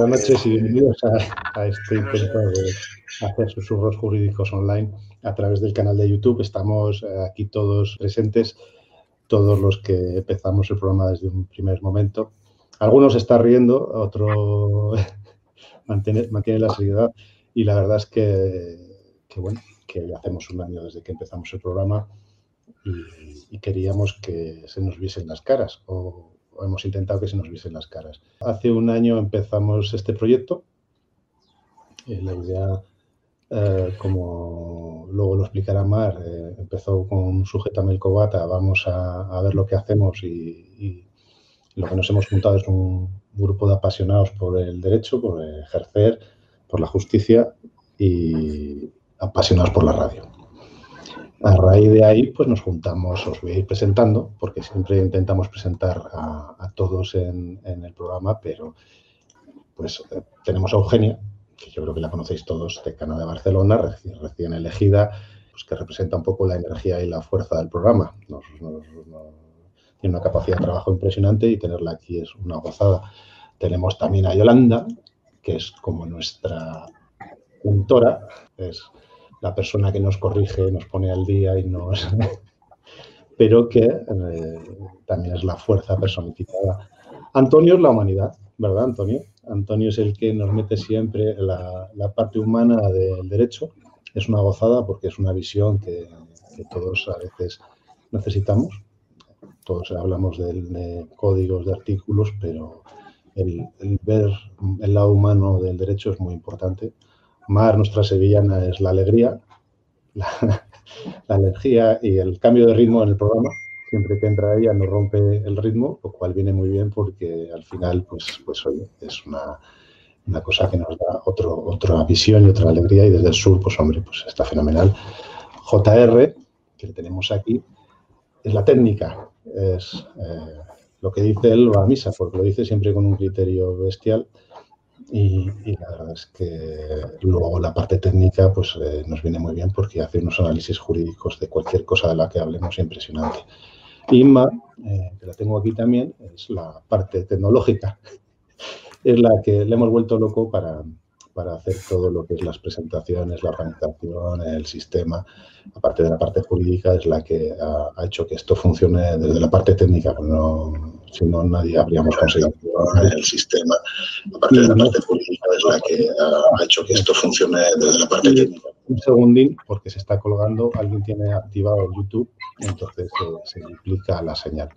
buenas noches y bienvenidos a, este intento de hacer susurros jurídicos online a través del canal de YouTube. Estamos eh, aquí todos presentes, todos los que empezamos el programa desde un primer momento. Algunos está riendo, otro mantiene, mantiene, la seriedad y la verdad es que, bueno, que hacemos un año desde que empezamos el programa y, y queríamos que se nos viesen las caras o hemos intentado que se nos viesen las caras. Hace un año empezamos este proyecto. Eh, la idea, eh, como luego lo explicará Mar, eh, empezó con Sujétame el Cobata, vamos a, ver lo que hacemos y, lo que nos hemos juntado es un grupo de apasionados por el derecho, por ejercer, por la justicia y apasionados por la radio. A raíz de ahí, pues nos juntamos, os voy a ir presentando, porque siempre intentamos presentar a, todos en, el programa, pero pues eh, tenemos a Eugenia, que yo creo que la conocéis todos, decana de Barcelona, recién, elegida, pues que representa un poco la energía y la fuerza del programa. tiene una capacidad de trabajo impresionante y tenerla aquí es una gozada. Tenemos también a Yolanda, que es como nuestra puntora, es la persona que nos corrige, nos pone al día y nos... pero que eh, también es la fuerza personificada. Antonio es la humanidad, ¿verdad, Antonio? Antonio es el que nos mete siempre la, la parte humana del derecho. Es una gozada porque es una visión que, todos a veces necesitamos. Todos hablamos de, códigos, de artículos, pero el, el ver el lado humano del derecho es muy importante Mar, nuestra sevillana, es la alegría, la, energía y el cambio de ritmo en el programa. Siempre que entra ella nos rompe el ritmo, lo cual viene muy bien porque al final, pues, pues es una, cosa que nos da otro, otra visión y otra alegría y desde el sur, pues hombre, pues está fenomenal. JR, que tenemos aquí, es la técnica, es eh, lo que dice él va a misa, porque lo dice siempre con un criterio bestial y, la verdad es que luego la parte técnica pues eh, nos viene muy bien porque hace unos análisis jurídicos de cualquier cosa de la que hablemos impresionante. Inma, eh, que la tengo aquí también, es la parte tecnológica. es la que le hemos vuelto loco para, para hacer todo lo que es las presentaciones, la organización, el sistema. Aparte de la parte jurídica, es la que ha, hecho que esto funcione desde la parte técnica, no, si no nadie habríamos conseguido el sistema. Aparte de la parte jurídica, es la que ha, hecho que esto funcione desde la parte técnica. Un segundín, porque se está colgando, alguien tiene activado el YouTube, entonces se implica la señal.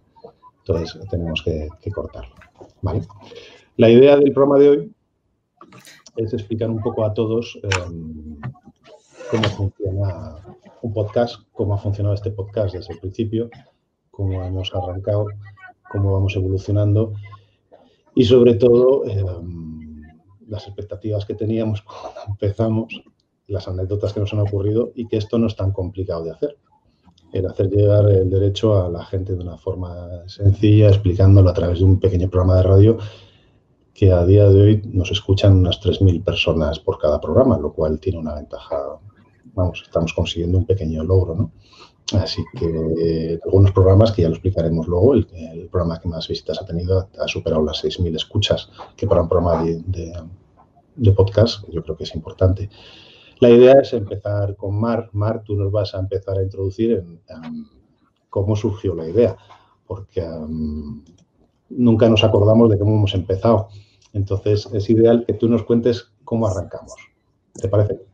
Entonces tenemos que, que cortarlo. ¿vale? La idea del programa de hoy es explicar un poco a todos em, cómo funciona un podcast, cómo ha funcionado este podcast desde el principio, cómo hemos arrancado, cómo vamos evolucionando y sobre todo em, las expectativas que teníamos cuando empezamos, las anécdotas que nos han ocurrido y que esto no es tan complicado de hacer. El hacer llegar el derecho a la gente de una forma sencilla, explicándolo a través de un pequeño programa de radio que a día de hoy nos escuchan unas 3.000 personas por cada programa, lo cual tiene una ventaja. Vamos, estamos consiguiendo un pequeño logro, ¿no? Así que eh, algunos programas que ya lo explicaremos luego, el, programa que más visitas ha tenido ha superado las 6.000 escuchas, que para un programa de, podcast yo creo que es importante. La idea es empezar con Mar. Mar, tú nos vas a empezar a introducir en, cómo surgió la idea, porque nunca nos acordamos de cómo hemos empezado. Entonces, es ideal que tú nos cuentes cómo arrancamos. ¿Te parece?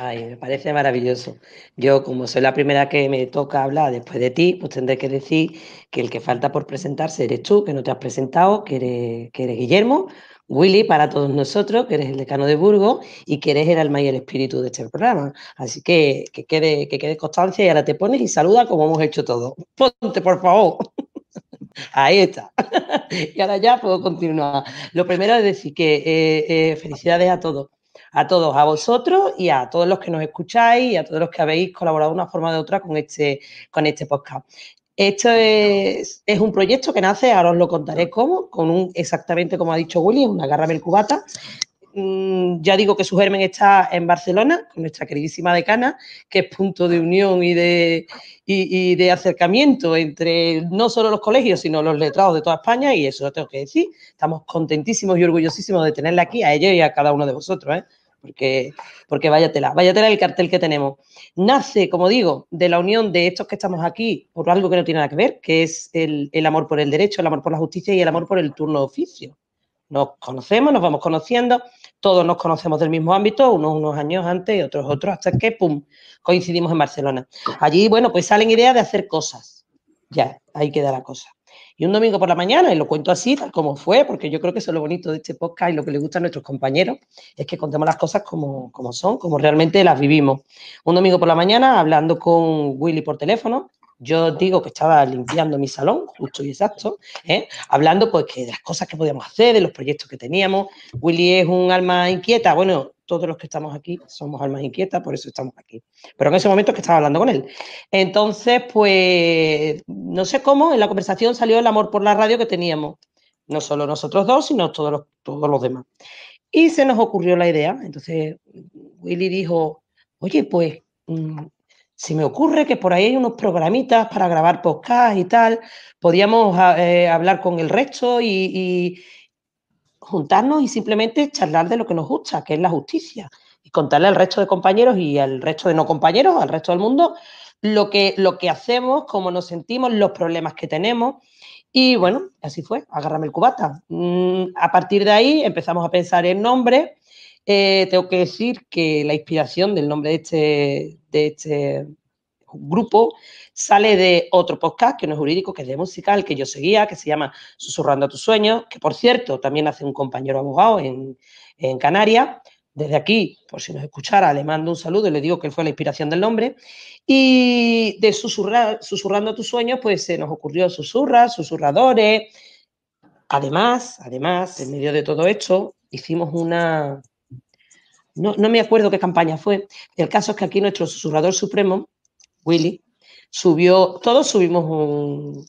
Ay, me parece maravilloso. Yo, como soy la primera que me toca hablar después de ti, pues tendré que decir que el que falta por presentarse eres tú, que no te has presentado, que eres, Guillermo, Willy para todos nosotros, que eres el decano de Burgos y que eres el alma y el espíritu de este programa. Así que que quede, que quede constancia y ahora te pones y saluda como hemos hecho todo. Ponte, por favor. Ahí está. y ahora ya puedo continuar. Lo primero es decir que eh, eh, felicidades a todos, a todos, a vosotros y a todos los que nos escucháis y a todos los que habéis colaborado de una forma o de otra con este, con este podcast. Esto es, un proyecto que nace, ahora os lo contaré cómo, con un, exactamente como ha dicho Willy, una garra cubata, mm, ya digo que su germen está en Barcelona, con nuestra queridísima decana, que es punto de unión y de, y, de acercamiento entre no solo los colegios, sino los letrados de toda España, y eso lo tengo que decir. Estamos contentísimos y orgullosísimos de tenerla aquí, a ellos y a cada uno de vosotros, ¿eh? Porque, porque váyatela, váyatela el cartel que tenemos. Nace, como digo, de la unión de estos que estamos aquí por algo que no tiene nada que ver, que es el, el amor por el derecho, el amor por la justicia y el amor por el turno de oficio. Nos conocemos, nos vamos conociendo, todos nos conocemos del mismo ámbito, unos unos años antes y otros otros, hasta que, pum, coincidimos en Barcelona. Allí, bueno, pues salen ideas de hacer cosas. Ya, ahí queda la cosa. Y un domingo por la mañana, y lo cuento así, tal como fue, porque yo creo que eso es lo bonito de este podcast y lo que le gusta a nuestros compañeros, es que contemos las cosas como, como son, como realmente las vivimos. Un domingo por la mañana, hablando con Willy por teléfono, yo digo que estaba limpiando mi salón, justo y exacto, ¿eh? hablando pues que de las cosas que podíamos hacer, de los proyectos que teníamos. Willy es un alma inquieta, bueno, todos los que estamos aquí somos almas inquietas, por eso estamos aquí. Pero en ese momento es que estaba hablando con él. Entonces, pues, no sé cómo, en la conversación salió el amor por la radio que teníamos. No solo nosotros dos, sino todos los, demás. Y se nos ocurrió la idea. Entonces, Willy dijo, oye, pues mm, se me ocurre que por ahí hay unos programitas para grabar podcast y tal, podríamos ah, eh, hablar con el resto y, juntarnos y simplemente charlar de lo que nos gusta, que es la justicia, y contarle al resto de compañeros y al resto de no compañeros, al resto del mundo, lo que, lo que hacemos, cómo nos sentimos, los problemas que tenemos. Y bueno, así fue, agárrame el cubata. Mm, a partir de ahí empezamos a pensar en nombres eh, tengo que decir que la inspiración del nombre de este, de este grupo sale de otro podcast que no es jurídico, que es de musical, que yo seguía, que se llama Susurrando a tus sueños, que por cierto también hace un compañero abogado en, en Canarias. Desde aquí, por si nos escuchara, le mando un saludo y le digo que fue la inspiración del nombre. Y de Susurrando a tus sueños, pues se nos ocurrió susurras, susurradores. Además, además, en medio de todo esto, hicimos una, no, me acuerdo qué campaña fue. El caso es que aquí nuestro susurrador supremo, Willy, subió, todos subimos un,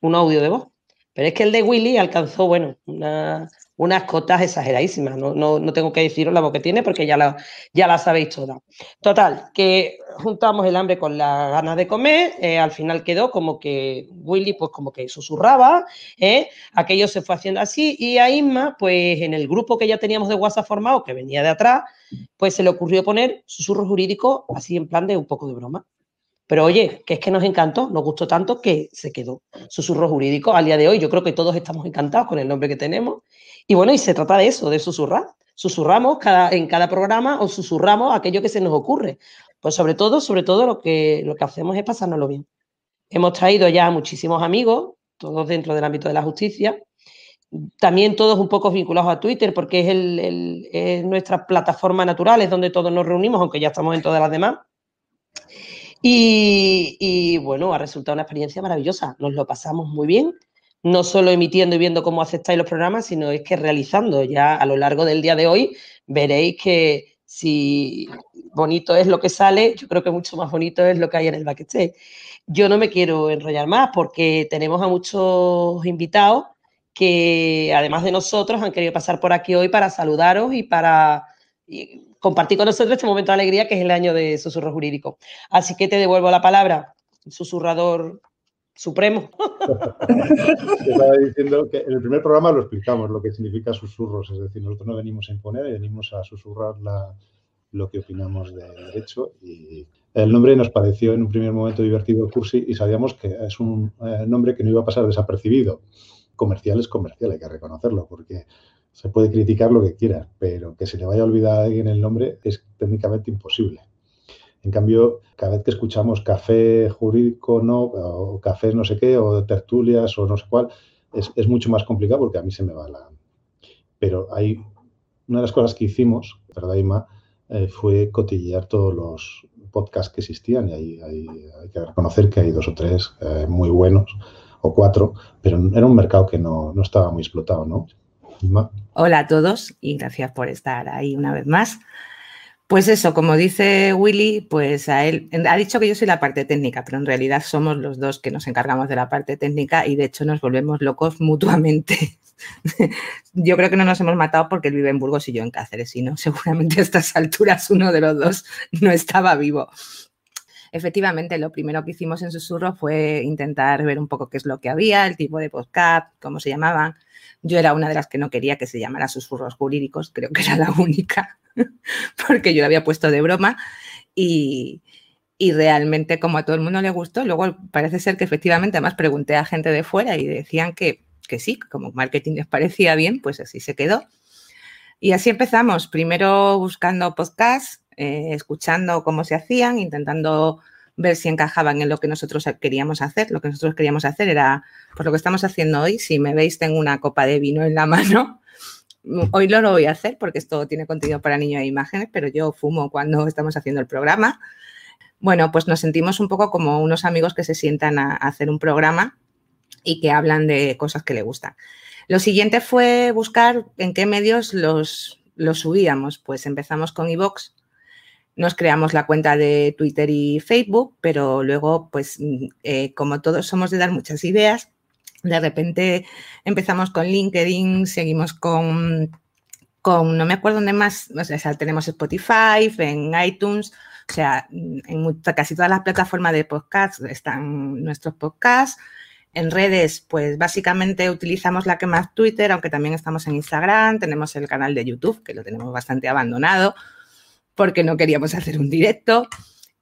un audio de voz, pero es que el de Willy alcanzó, bueno, una, unas cotas exageradísimas. No, no, tengo que deciros la voz que tiene porque ya la, ya la sabéis toda. Total, que juntamos el hambre con las ganas de comer. Eh, al final quedó como que Willy, pues como que susurraba. ¿eh? Aquello se fue haciendo así. Y a Isma, pues en el grupo que ya teníamos de WhatsApp formado, que venía de atrás, pues se le ocurrió poner susurro jurídico así en plan de un poco de broma. Pero oye, que es que nos encantó, nos gustó tanto que se quedó. Susurro jurídico al día de hoy. Yo creo que todos estamos encantados con el nombre que tenemos y bueno, y se trata de eso, de susurrar. Susurramos cada, en cada programa o susurramos aquello que se nos ocurre. Pues sobre todo, sobre todo lo que, lo que hacemos es pasárnoslo bien. Hemos traído ya muchísimos amigos, todos dentro del ámbito de la justicia, también todos un poco vinculados a Twitter, porque es, el, nuestra plataforma natural, es donde todos nos reunimos, aunque ya estamos en todas las demás. Y, bueno, ha resultado una experiencia maravillosa. Nos lo pasamos muy bien no solo emitiendo y viendo cómo aceptáis los programas, sino es que realizando ya a lo largo del día de hoy, veréis que si bonito es lo que sale, yo creo que mucho más bonito es lo que hay en el backstage. Yo no me quiero enrollar más porque tenemos a muchos invitados que, además de nosotros, han querido pasar por aquí hoy para saludaros y para compartir con nosotros este momento de alegría que es el año de susurro jurídico. Así que te devuelvo la palabra, susurrador supremo. Estaba diciendo que en el primer programa lo explicamos, lo que significa susurros, es decir, nosotros no venimos a imponer, venimos a susurrar lo que opinamos de derecho y el nombre nos pareció en un primer momento divertido Cursi y sabíamos que es un eh, nombre que no iba a pasar desapercibido. Comercial es comercial, hay que reconocerlo, porque se puede criticar lo que quiera, pero que se le vaya a olvidar a alguien el nombre es técnicamente imposible. En cambio, cada vez que escuchamos café jurídico, no, o café no sé qué, o tertulias o no sé cuál, es, mucho más complicado porque a mí se me va la... Pero hay una de las cosas que hicimos, ¿verdad? Eh, fue cotillear todos los podcasts que existían y hay, hay, que reconocer que hay dos o tres eh, muy buenos o cuatro, pero era un mercado que no, no estaba muy explotado, ¿no? Hola a todos y gracias por estar ahí una vez más. Pues eso, como dice Willy, pues a él ha dicho que yo soy la parte técnica, pero en realidad somos los dos que nos encargamos de la parte técnica y de hecho nos volvemos locos mutuamente yo creo que no nos hemos matado porque él vive en Burgos y yo en Cáceres, y no, seguramente a estas alturas uno de los dos no estaba vivo. Efectivamente, lo primero que hicimos en Susurro fue intentar ver un poco qué es lo que había, el tipo de podcast, cómo se llamaban. Yo era una de las que no quería que se llamara Susurros Jurídicos, creo que era la única, porque yo lo había puesto de broma. Y, y realmente como a todo el mundo le gustó, luego parece ser que efectivamente además pregunté a gente de fuera y decían que, que sí, como marketing les parecía bien, pues así se quedó. Y así empezamos, primero buscando podcasts, eh, escuchando cómo se hacían, intentando ver si encajaban en lo que nosotros queríamos hacer. Lo que nosotros queríamos hacer era, pues lo que estamos haciendo hoy, si me veis tengo una copa de vino en la mano, hoy no lo voy a hacer porque esto tiene contenido para niños e imágenes, pero yo fumo cuando estamos haciendo el programa bueno, pues nos sentimos un poco como unos amigos que se sientan a, hacer un programa y que hablan de cosas que le gustan. Lo siguiente fue buscar en qué medios los, subíamos. Pues empezamos con iVox, nos creamos la cuenta de Twitter y Facebook, pero luego, pues eh, como todos somos de dar muchas ideas, de repente empezamos con LinkedIn, seguimos con, con no me acuerdo dónde más, o sea, tenemos Spotify, en iTunes, o sea, en casi todas las plataformas de podcast están nuestros podcasts. En redes, pues básicamente utilizamos la que más Twitter, aunque también estamos en Instagram, tenemos el canal de YouTube, que lo tenemos bastante abandonado, porque no queríamos hacer un directo.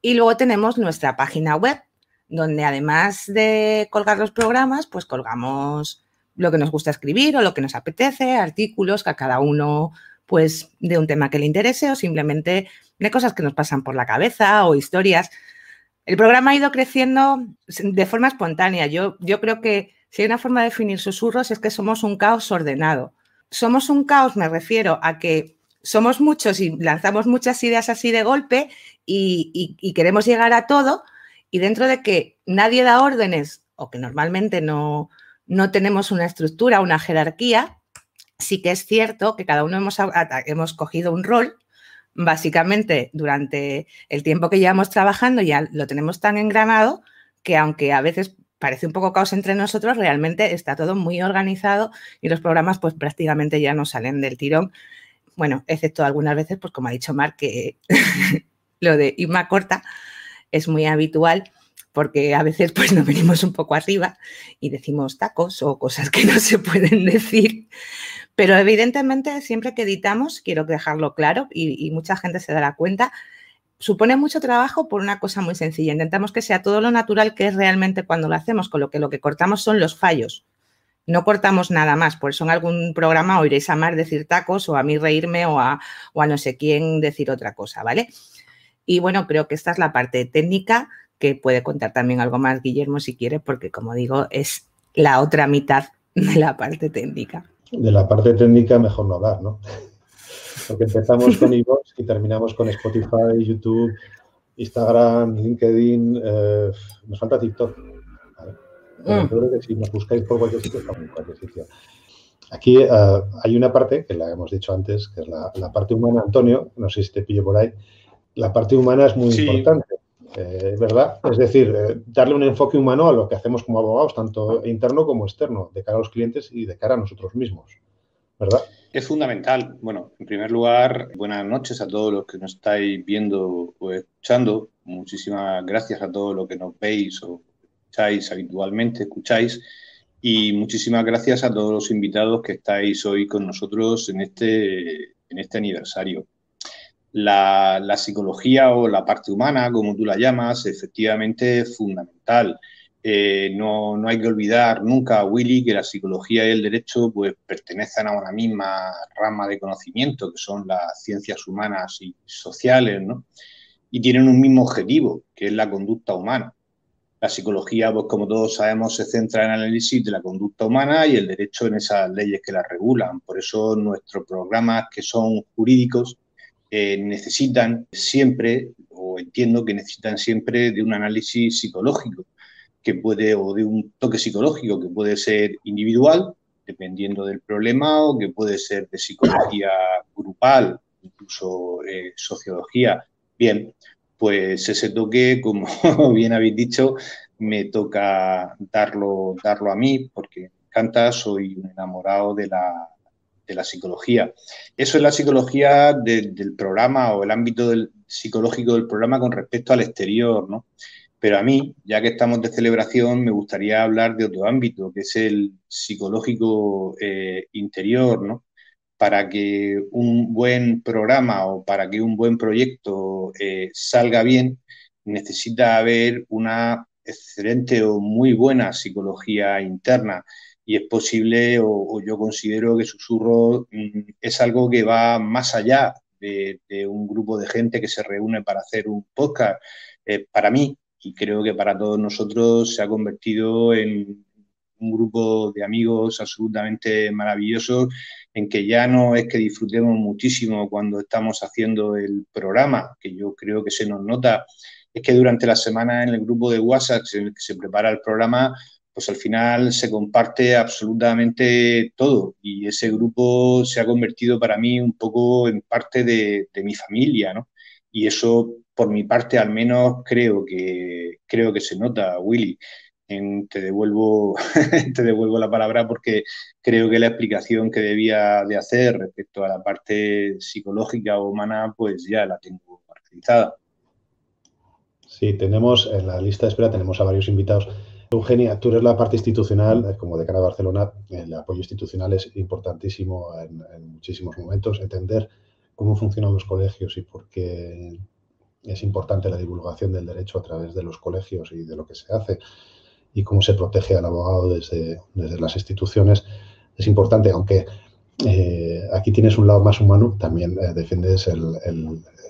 Y luego tenemos nuestra página web, donde además de colgar los programas, pues colgamos lo que nos gusta escribir o lo que nos apetece, artículos que a cada uno, pues, de un tema que le interese o simplemente de cosas que nos pasan por la cabeza o historias. El programa ha ido creciendo de forma espontánea. Yo, yo creo que si hay una forma de definir susurros es que somos un caos ordenado. Somos un caos, me refiero a que somos muchos y lanzamos muchas ideas así de golpe y, queremos llegar a todo y dentro de que nadie da órdenes o que normalmente no, no tenemos una estructura, una jerarquía, sí que es cierto que cada uno hemos, hemos cogido un rol básicamente durante el tiempo que llevamos trabajando ya lo tenemos tan engranado que aunque a veces parece un poco caos entre nosotros, realmente está todo muy organizado y los programas pues prácticamente ya no salen del tirón. Bueno, excepto algunas veces, pues como ha dicho Marc, que lo de Irma corta es muy habitual porque a veces pues nos venimos un poco arriba y decimos tacos o cosas que no se pueden decir. Pero evidentemente, siempre que editamos, quiero dejarlo claro y, mucha gente se dará cuenta, supone mucho trabajo por una cosa muy sencilla. Intentamos que sea todo lo natural que es realmente cuando lo hacemos, con lo que lo que cortamos son los fallos. No cortamos nada más, por eso en algún programa oiréis a Mar decir tacos o a mí reírme o a, o a no sé quién decir otra cosa, ¿vale? Y bueno, creo que esta es la parte técnica que puede contar también algo más Guillermo si quiere, porque como digo, es la otra mitad de la parte técnica de la parte técnica mejor no hablar, ¿no? Porque empezamos con iVoox y terminamos con Spotify, YouTube, Instagram, LinkedIn, eh, nos falta TikTok. Mm. Yo creo que si nos buscáis por cualquier sitio, estamos en cualquier sitio. Aquí eh, hay una parte, que la hemos dicho antes, que es la, parte humana, Antonio, no sé si te pillo por ahí. La parte humana es muy importante. Eh, ¿Verdad? Es decir, eh, darle un enfoque humano a lo que hacemos como abogados, tanto interno como externo, de cara a los clientes y de cara a nosotros mismos. ¿Verdad? Es fundamental. Bueno, en primer lugar, buenas noches a todos los que nos estáis viendo o escuchando. Muchísimas gracias a todos los que nos veis o escucháis habitualmente, escucháis. Y muchísimas gracias a todos los invitados que estáis hoy con nosotros en este, en este aniversario la, psicología o la parte humana, como tú la llamas, efectivamente es fundamental. Eh, no, hay que olvidar nunca, Willy, que la psicología y el derecho pues, pertenecen a una misma rama de conocimiento, que son las ciencias humanas y sociales, ¿no? y tienen un mismo objetivo, que es la conducta humana. La psicología, pues como todos sabemos, se centra en el análisis de la conducta humana y el derecho en esas leyes que la regulan. Por eso nuestros programas que son jurídicos necesitan siempre, o entiendo que necesitan siempre, de un análisis psicológico que puede, o de un toque psicológico que puede ser individual, dependiendo del problema, o que puede ser de psicología grupal, incluso eh, sociología. Bien, pues ese toque, como bien habéis dicho, me toca darlo, darlo a mí, porque encanta, soy un enamorado de la, de la psicología. Eso es la psicología del programa o el ámbito psicológico del programa con respecto al exterior, ¿no? Pero a mí, ya que estamos de celebración, me gustaría hablar de otro ámbito, que es el psicológico eh, interior, ¿no? Para que un buen programa o para que un buen proyecto eh, salga bien, necesita haber una excelente o muy buena psicología interna y es posible o, yo considero que Susurro mm, es algo que va más allá de, un grupo de gente que se reúne para hacer un podcast. Eh, para mí, y creo que para todos nosotros, se ha convertido en un grupo de amigos absolutamente maravillosos en que ya no es que disfrutemos muchísimo cuando estamos haciendo el programa, que yo creo que se nos nota, es que durante la semana en el grupo de WhatsApp que se prepara el programa, pues al final se comparte absolutamente todo y ese grupo se ha convertido para mí un poco en parte de, mi familia, ¿no? Y eso, por mi parte, al menos creo que, creo que se nota, Willy. Te, devuelvo, te devuelvo la palabra porque creo que la explicación que debía de hacer respecto a la parte psicológica o humana, pues ya la tengo realizada. Sí, tenemos en la lista de espera, tenemos a varios invitados Eugenia, tú eres la parte institucional, eh, como decana de Barcelona, el apoyo institucional es importantísimo en, muchísimos momentos. Entender cómo funcionan los colegios y por qué es importante la divulgación del derecho a través de los colegios y de lo que se hace y cómo se protege al abogado desde, las instituciones es importante, aunque eh, aquí tienes un lado más humano, también eh, defiendes el,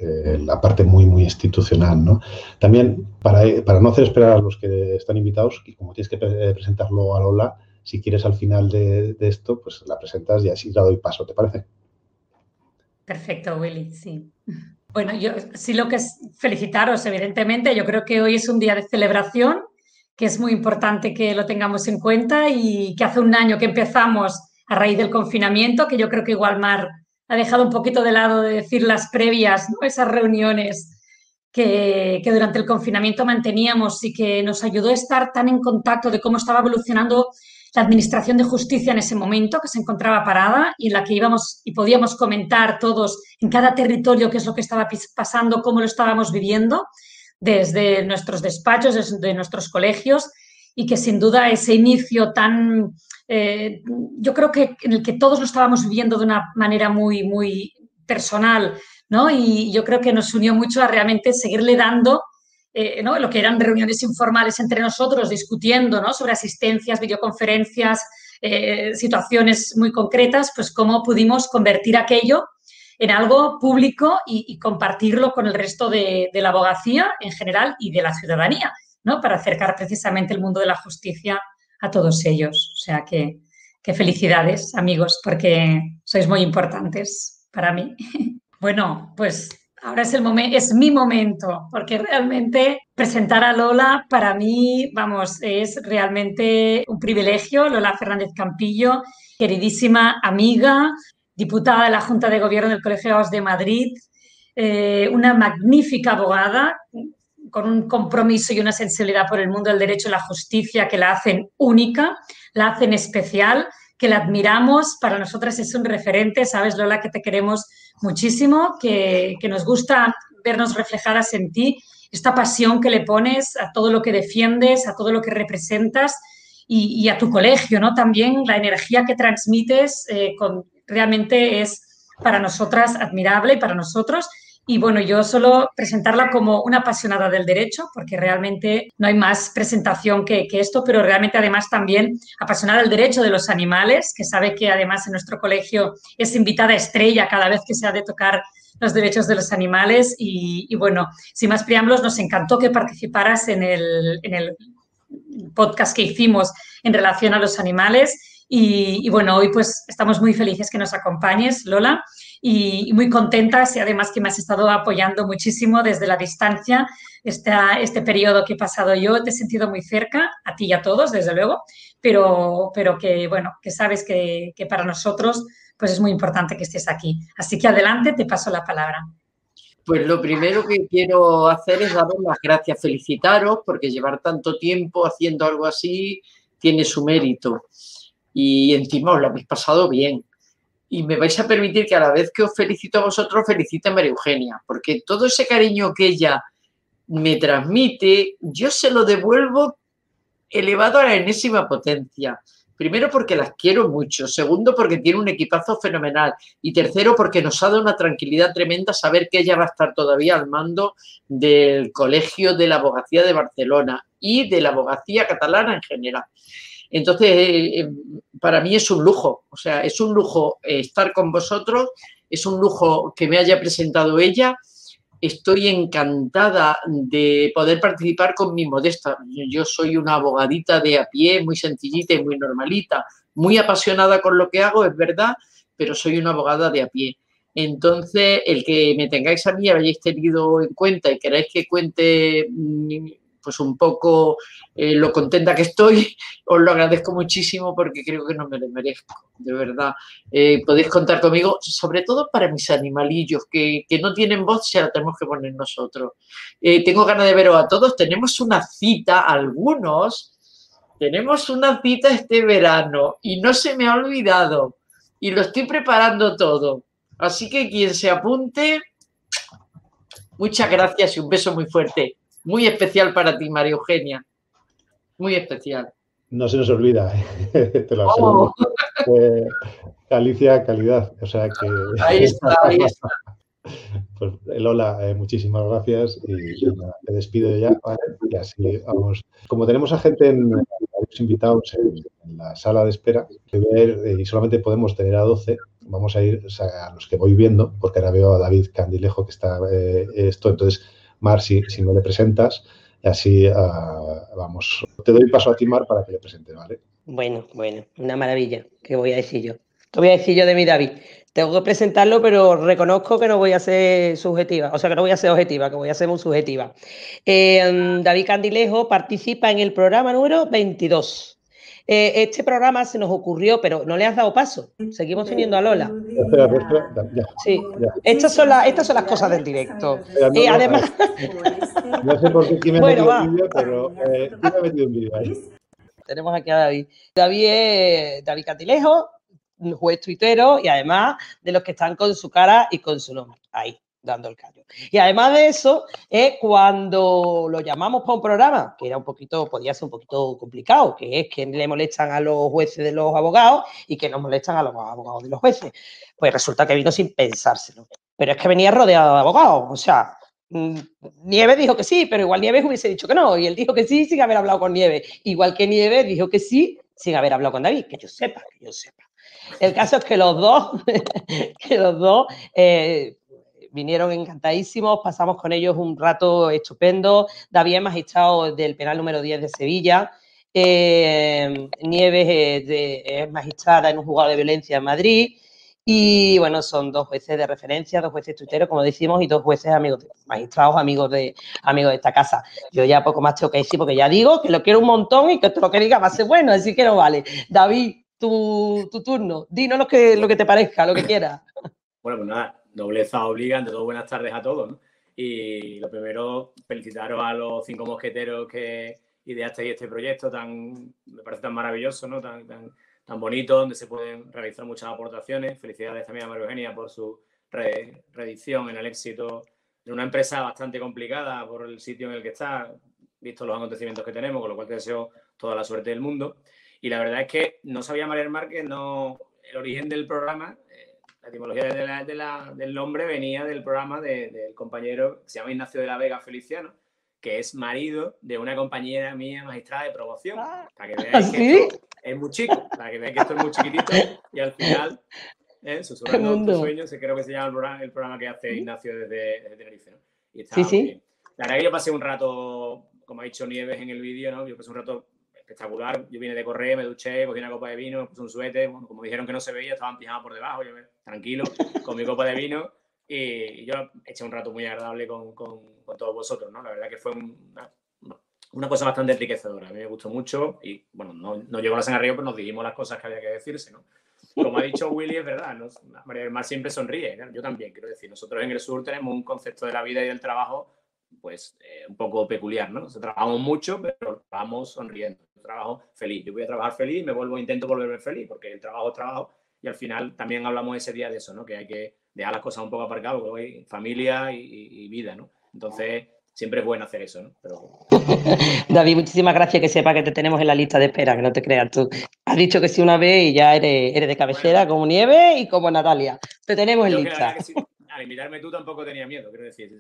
eh, la parte muy, muy institucional. ¿no? También, para, para, no hacer esperar a los que están invitados, y como tienes que presentarlo a Lola, si quieres al final de, esto, pues la presentas y así la doy paso, ¿te parece? Perfecto, Willy, sí. Bueno, yo sí lo que es felicitaros, evidentemente. Yo creo que hoy es un día de celebración, que es muy importante que lo tengamos en cuenta y que hace un año que empezamos a raíz del confinamiento, que yo creo que igual Mar ha dejado un poquito de lado de decir las previas, ¿no? esas reuniones que, durante el confinamiento manteníamos y que nos ayudó a estar tan en contacto de cómo estaba evolucionando la Administración de Justicia en ese momento, que se encontraba parada y en la que íbamos y podíamos comentar todos en cada territorio qué es lo que estaba pasando, cómo lo estábamos viviendo, desde nuestros despachos, desde nuestros colegios, y que sin duda ese inicio tan eh, yo creo que en el que todos lo estábamos viviendo de una manera muy, muy personal, ¿no? Y yo creo que nos unió mucho a realmente seguirle dando eh, ¿no? lo que eran reuniones informales entre nosotros, discutiendo ¿no? sobre asistencias, videoconferencias, eh, situaciones muy concretas, pues cómo pudimos convertir aquello en algo público y, compartirlo con el resto de, la abogacía en general y de la ciudadanía, ¿no? para acercar precisamente el mundo de la justicia a todos ellos. O sea que, felicidades, amigos, porque sois muy importantes para mí. Bueno, pues ahora es, el momento, es mi momento, porque realmente presentar a Lola para mí, vamos, es realmente un privilegio. Lola Fernández Campillo, queridísima amiga, diputada de la Junta de Gobierno del Colegio de Madrid, eh, una magnífica abogada, con un compromiso y una sensibilidad por el mundo del derecho y la justicia que la hacen única, la hacen especial, que la admiramos. Para nosotras es un referente, sabes, Lola, que te queremos muchísimo, que, nos gusta vernos reflejadas en ti, esta pasión que le pones a todo lo que defiendes, a todo lo que representas y, a tu colegio, ¿no? También la energía que transmites eh, con, realmente es para nosotras admirable y para nosotros y bueno, yo solo presentarla como una apasionada del derecho, porque realmente no hay más presentación que, esto, pero realmente además también apasionada del derecho de los animales, que sabe que además en nuestro colegio es invitada estrella cada vez que se ha de tocar los derechos de los animales. Y, bueno, sin más preámbulos, nos encantó que participaras en el, en el podcast que hicimos en relación a los animales. Y, bueno, hoy pues estamos muy felices que nos acompañes, Lola y, muy contentas y además que me has estado apoyando muchísimo desde la distancia este, este periodo que he pasado yo. Te he sentido muy cerca, a ti y a todos, desde luego, pero, pero que, bueno, que sabes que, que para nosotros pues es muy importante que estés aquí. Así que adelante, te paso la palabra. Pues lo primero que quiero hacer es daros las gracias, felicitaros, porque llevar tanto tiempo haciendo algo así tiene su mérito. Y encima os lo habéis pasado bien. Y me vais a permitir que a la vez que os felicito a vosotros, felicite a María Eugenia, porque todo ese cariño que ella me transmite, yo se lo devuelvo elevado a la enésima potencia. Primero porque las quiero mucho, segundo porque tiene un equipazo fenomenal y tercero porque nos ha dado una tranquilidad tremenda saber que ella va a estar todavía al mando del Colegio de la Abogacía de Barcelona y de la abogacía catalana en general. Entonces, eh, eh, para mí es un lujo, o sea, es un lujo eh, estar con vosotros, es un lujo que me haya presentado ella estoy encantada de poder participar con mi modesta. Yo soy una abogadita de a pie, muy sencillita y muy normalita, muy apasionada con lo que hago, es verdad, pero soy una abogada de a pie. Entonces, el que me tengáis a mí, hayáis tenido en cuenta y queráis que cuente pues un poco eh, lo contenta que estoy, os lo agradezco muchísimo porque creo que no me lo merezco, de verdad. Eh, podéis contar conmigo, sobre todo para mis animalillos que, no tienen voz, se la tenemos que poner nosotros. Eh, tengo ganas de veros a todos, tenemos una cita, algunos, tenemos una cita este verano y no se me ha olvidado y lo estoy preparando todo. Así que quien se apunte, muchas gracias y un beso muy fuerte muy especial para ti, María Eugenia. Muy especial. No se nos olvida, te lo aseguro. Oh. Alicia, calidad. O sea que. Ahí está, ahí está. Pues Lola, eh, muchísimas gracias y te despido ya. Y así vamos. Como tenemos a gente en, invitados en, la sala de espera que ver eh, y solamente podemos tener a 12, vamos a ir a los que voy viendo, porque ahora veo a David Candilejo que está eh, esto. Entonces, Mar, si, no le presentas, así ah, vamos. Te doy paso a ti, Mar, para que le presente, ¿vale? Bueno, bueno, una maravilla. ¿Qué voy a decir yo? ¿Qué voy a decir yo de mi David? Tengo que presentarlo, pero reconozco que no voy a ser subjetiva, o sea, que no voy a ser objetiva, que voy a ser muy subjetiva. Eh, David Candilejo participa en el programa número 22 eh, este programa se nos ocurrió, pero no le has dado paso. Seguimos teniendo a Lola. Sí, estas son, las, estas son las cosas del directo. Y eh, además. No sé por qué me bueno, metido un vídeo, pero eh, me ha metido un vídeo ahí? Tenemos aquí a David. David es David Catilejo, juez tuitero y además de los que están con su cara y con su nombre. Ahí dando el callo. Y además de eso, es cuando lo llamamos para un programa, que era un poquito, podía ser un poquito complicado, que es que le molestan a los jueces de los abogados y que nos molestan a los abogados de los jueces. Pues resulta que vino sin pensárselo. Pero es que venía rodeado de abogados, o sea, mm, Nieves dijo que sí, pero igual Nieves hubiese dicho que no, y él dijo que sí sin haber hablado con Nieves, igual que Nieves dijo que sí sin haber hablado con David, que yo sepa, que yo sepa. El caso es que los dos, que los dos eh, vinieron encantadísimos, pasamos con ellos un rato estupendo. David magistrado del penal número 10 de Sevilla. Eh, Nieves es, magistrada en un juzgado de violencia en Madrid. Y bueno, son dos jueces de referencia, dos jueces tuiteros, como decimos, y dos jueces amigos, de, magistrados amigos de, amigos de esta casa. Yo ya poco más tengo que decir, porque ya digo que lo quiero un montón y que todo lo que diga va a ser bueno, así que no vale. David, tu, turno, dinos lo que, lo que te parezca, lo que quieras. Bueno, pues nada, nobleza obliga, ante todo buenas tardes a todos. Y lo primero, felicitaros a los cinco mosqueteros que ideasteis este proyecto tan, me parece tan maravilloso, ¿no? tan, tan, tan bonito, donde se pueden realizar muchas aportaciones. Felicidades también a María Eugenia por su reedición en el éxito de una empresa bastante complicada por el sitio en el que está, visto los acontecimientos que tenemos, con lo cual te deseo toda la suerte del mundo. Y la verdad es que no sabía María Márquez, no, el origen del programa la etimología del nombre venía del programa del compañero que se llama Ignacio de la Vega Feliciano, que es marido de una compañera mía magistrada de promoción. Ah. para que veáis que esto es muy chico, para que veáis que esto es muy chiquitito y al final, ¿eh? susurrando tus sueños, creo que se llama el programa, que hace Ignacio desde, Tenerife. Y está sí, sí. La verdad que yo pasé un rato, como ha dicho Nieves en el vídeo, ¿no? Yo pasé un rato espectacular. Yo vine de correr, me duché, cogí una copa de vino, puse un suéter. como dijeron que no se veía, estaban pijama por debajo. Tranquilo, con mi copa de vino. Y yo eché un rato muy agradable con, con, todos vosotros, ¿no? La verdad que fue una, cosa bastante enriquecedora. A mí me gustó mucho y, bueno, no, no llegó la sangre arriba, pero nos dijimos las cosas que había que decirse, ¿no? Como ha dicho Willy, es verdad, María del Mar siempre sonríe, yo también, quiero decir, nosotros en el sur tenemos un concepto de la vida y del trabajo, pues, eh, un poco peculiar, ¿no? trabajamos mucho, pero vamos sonriendo trabajo feliz. Yo voy a trabajar feliz, me vuelvo, intento volverme feliz, porque el trabajo es trabajo y al final también hablamos ese día de eso, ¿no? Que hay que dejar las cosas un poco aparcadas, porque hay familia y, vida, ¿no? Entonces, siempre es bueno hacer eso, ¿no? David, muchísimas gracias, que sepa que te tenemos en la lista de espera, que no te creas tú. Has dicho que sí una vez y ya eres, eres de cabecera como Nieve y como Natalia. Te tenemos en lista. al invitarme tú tampoco tenía miedo, quiero decir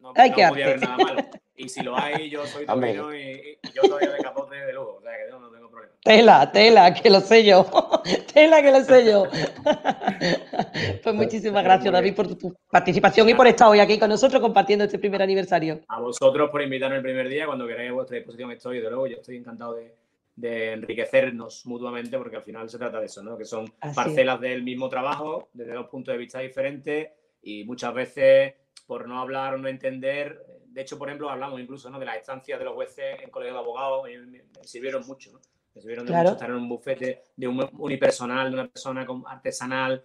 no, hay que podía haber nada malo. Y si lo hay, yo soy torino y, y, yo todavía de capote de lujo, o sea que no, tengo problema. Tela, tela, que lo sé yo. tela, que lo sé yo. pues muchísimas gracias, David, por tu participación y por estar hoy aquí con nosotros compartiendo este primer aniversario. A vosotros por invitarme el primer día, cuando queráis a vuestra disposición estoy, de luego, yo estoy encantado de, de enriquecernos mutuamente, porque al final se trata de eso, ¿no? Que son parcelas del mismo trabajo, desde dos puntos de vista diferentes y muchas veces por no hablar o no entender. De hecho, por ejemplo, hablamos incluso ¿no? de las estancias de los jueces en colegio de abogados, y me, sirvieron mucho, ¿no? Me sirvieron de mucho estar en un bufete de un unipersonal, de una persona artesanal.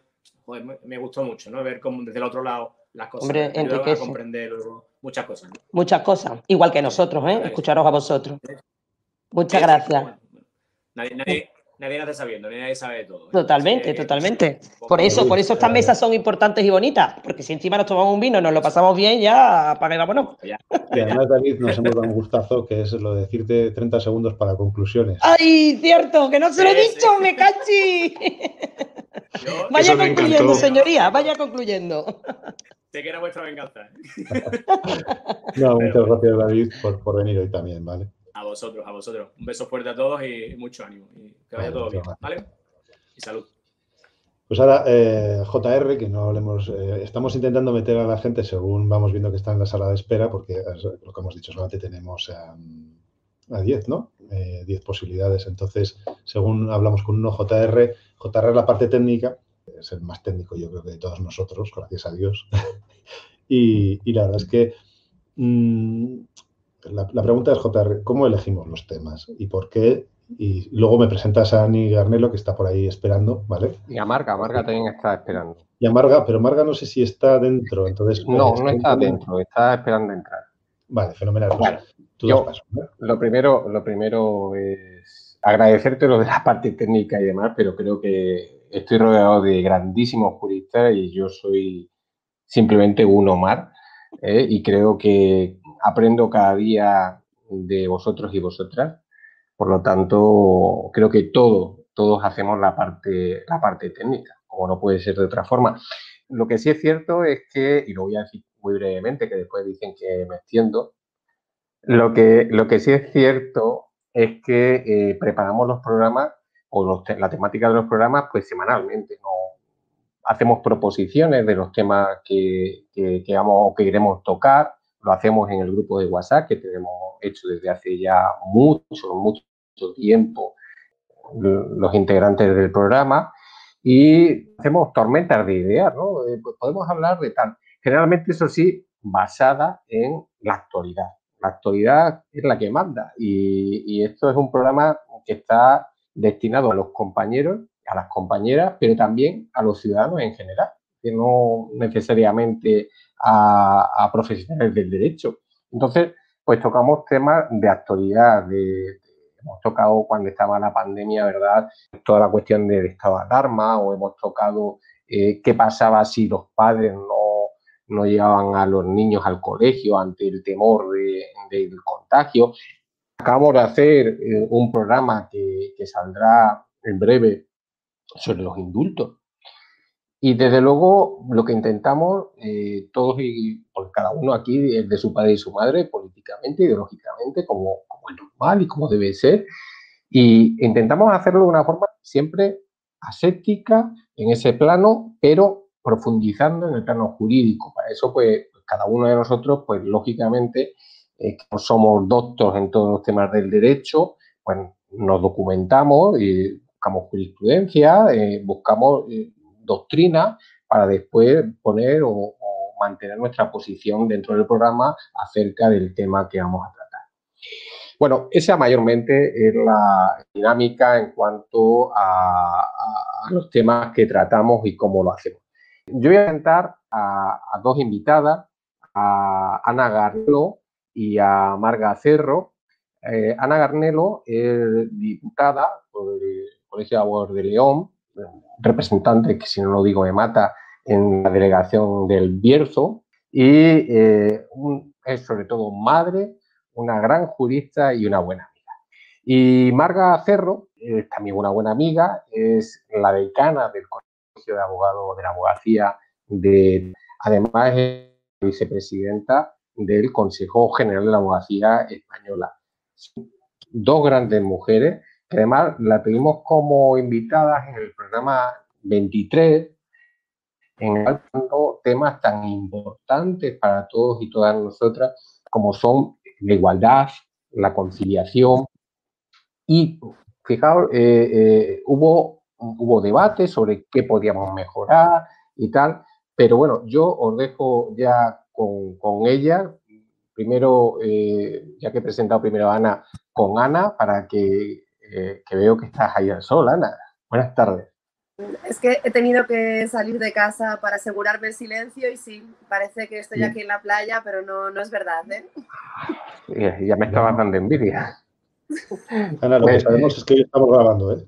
me, gustó mucho, ¿no? Ver cómo desde el otro lado las cosas. Hombre, enriquece. comprender muchas cosas. Muchas cosas. Igual que nosotros, ¿eh? Escucharos a vosotros. Muchas gracias. nadie, nadie, nadie nace sabiendo, nadie sabe de todo. ¿eh? Totalmente, totalmente. Por eso, por eso estas mesas son importantes y bonitas, porque si encima nos tomamos un vino, nos lo pasamos bien, ya apaga y vámonos. Y además, David, nos hemos dado un gustazo, que es lo de decirte 30 segundos para conclusiones. ¡Ay, cierto! ¡Que no se lo he dicho! ¡Me cachi! vaya concluyendo, señoría, vaya concluyendo. Sé que era vuestra venganza. no, muchas gracias, David, por, por venir hoy también, ¿vale? A vosotros, a vosotros. Un beso fuerte a todos y mucho ánimo. Y que vaya todo bien, ¿vale? Y salud. Pues ahora, eh, JR, que no hablemos, eh, estamos intentando meter a la gente según vamos viendo que está en la sala de espera, porque lo que hemos dicho, solamente tenemos a 10, ¿no? 10 eh, posibilidades. Entonces, según hablamos con uno, JR, JR es la parte técnica, es el más técnico yo creo que de todos nosotros, gracias a Dios. y, la verdad es que mm, la, pregunta es, JR, ¿cómo elegimos los temas y por qué? Y luego me presentas a Ani Garnelo, que está por ahí esperando, ¿vale? Y a Marga, Marga también está esperando. Y a Marga, pero Marga no sé si está dentro, entonces... No, no está dentro, está esperando entrar. Vale, fenomenal. Pues lo, primero, lo primero es agradecerte lo de la parte técnica y demás, pero creo que estoy rodeado de grandísimos juristas y yo soy simplemente un Omar. ¿eh? Y creo que aprendo cada día de vosotros y vosotras. Por lo tanto, creo que todo, todos hacemos la parte, la parte técnica, como no puede ser de otra forma. Lo que sí es cierto es que, y lo voy a decir muy brevemente, que después dicen que me extiendo, lo que, lo que sí es cierto es que eh, preparamos los programas o la temática de los programas pues semanalmente, no hacemos proposiciones de los temas que, que, que, vamos, que queremos tocar, lo hacemos en el grupo de WhatsApp que tenemos hecho desde hace ya mucho, mucho tiempo los integrantes del programa y hacemos tormentas de ideas, ¿no? Eh, pues podemos hablar de tal. Generalmente, eso sí, basada en la actualidad. La actualidad es la que manda y esto es un programa que está destinado a los compañeros, a las compañeras, pero también a los ciudadanos en general, que no necesariamente a, profesionales del derecho. Entonces, pues tocamos temas de actualidad, hemos tocado cuando estaba la pandemia, ¿verdad? Toda la cuestión del estado de alarma o hemos tocado eh, qué pasaba si los padres no, no, llevaban a los niños al colegio ante el temor del contagio. Acabamos de hacer eh, un programa que, saldrá en breve sobre los indultos. Y desde luego lo que intentamos, eh, todos y por cada uno aquí es de su padre y su madre, políticamente, ideológicamente, como, como es normal y como debe ser, y intentamos hacerlo de una forma siempre aséptica en ese plano, pero profundizando en el plano jurídico. Para eso, pues, cada uno de nosotros, pues, lógicamente, eh, somos doctos en todos los temas del derecho, pues nos documentamos y buscamos jurisprudencia, eh, buscamos doctrina para después poner o, mantener nuestra posición dentro del programa acerca del tema que vamos a tratar. Bueno, esa mayormente es la dinámica en cuanto a, los temas que tratamos y cómo lo hacemos. Yo voy a presentar a, dos invitadas, a Ana Garlo y a Marga Cerro. eh, Ana Garnelo es diputada por el Colegio de Abogados de León, representante, que si no lo digo me mata, en la delegación del Bierzo, y eh, es sobre todo madre, una gran jurista y una buena amiga. Y Marga Cerro es también una buena amiga, es la decana del Colegio de Abogados de la Abogacía, de, además es vicepresidenta del Consejo General de la Abogacía Española. Dos grandes mujeres que además la tuvimos como invitadas en el programa 23, en el temas tan importantes para todos y todas nosotras como son la igualdad, la conciliación y fijaos, eh, eh, hubo, hubo debate sobre qué podíamos mejorar y tal, pero bueno, yo os dejo ya con, ella. Primero, eh, ya que he presentado primero a Ana, con Ana, para que, que veo que estás ahí al sol, Ana. Buenas tardes. Es que he tenido que salir de casa para asegurarme el silencio y sí, parece que estoy aquí en la playa, pero no, no es verdad. ¿eh? Ya me estaba dando envidia. Ana, lo que sabemos es que hoy estamos grabando, ¿eh?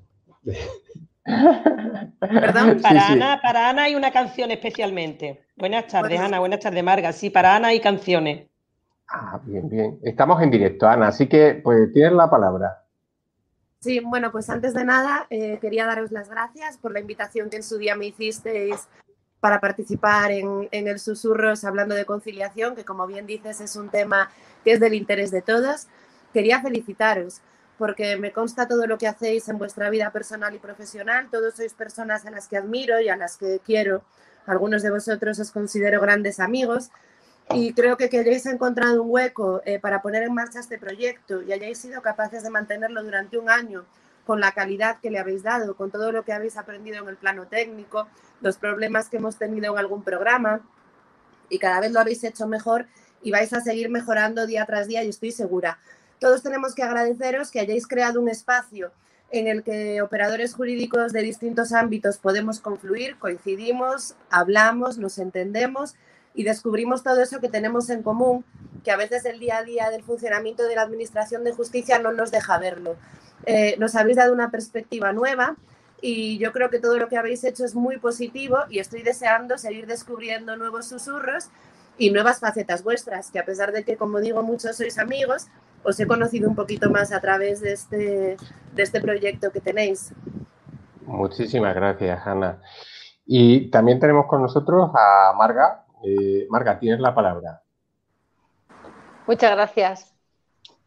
¿Perdón? Para, Ana, para Ana hay una canción especialmente. Buenas tardes, Ana. Buenas tardes, Marga. Sí, para Ana hay canciones. Ah, bien, bien. Estamos en directo, Ana, así que pues tienes la palabra. Sí, bueno, pues antes de nada eh, quería daros las gracias por la invitación que en su día me hicisteis para participar en, el Susurros hablando de conciliación, que como bien dices es un tema que es del interés de todos. Quería felicitaros porque me consta todo lo que hacéis en vuestra vida personal y profesional. Todos sois personas a las que admiro y a las que quiero. Algunos de vosotros os considero grandes amigos y creo que que hayáis encontrado un hueco eh, para poner en marcha este proyecto y hayáis sido capaces de mantenerlo durante un año con la calidad que le habéis dado, con todo lo que habéis aprendido en el plano técnico, los problemas que hemos tenido en algún programa y cada vez lo habéis hecho mejor y vais a seguir mejorando día tras día y estoy segura. Todos tenemos que agradeceros que hayáis creado un espacio en el que operadores jurídicos de distintos ámbitos podemos confluir, coincidimos, hablamos, nos entendemos y descubrimos todo eso que tenemos en común, que a veces el día a día del funcionamiento de la Administración de Justicia no nos deja verlo. Eh, nos habéis dado una perspectiva nueva y yo creo que todo lo que habéis hecho es muy positivo y estoy deseando seguir descubriendo nuevos susurros y nuevas facetas vuestras, que a pesar de que, como digo, muchos sois amigos, os he conocido un poquito más a través de este, de este proyecto que tenéis. Muchísimas gracias, Ana. Y también tenemos con nosotros a Marga, eh, Marga, tienes la palabra. Muchas gracias.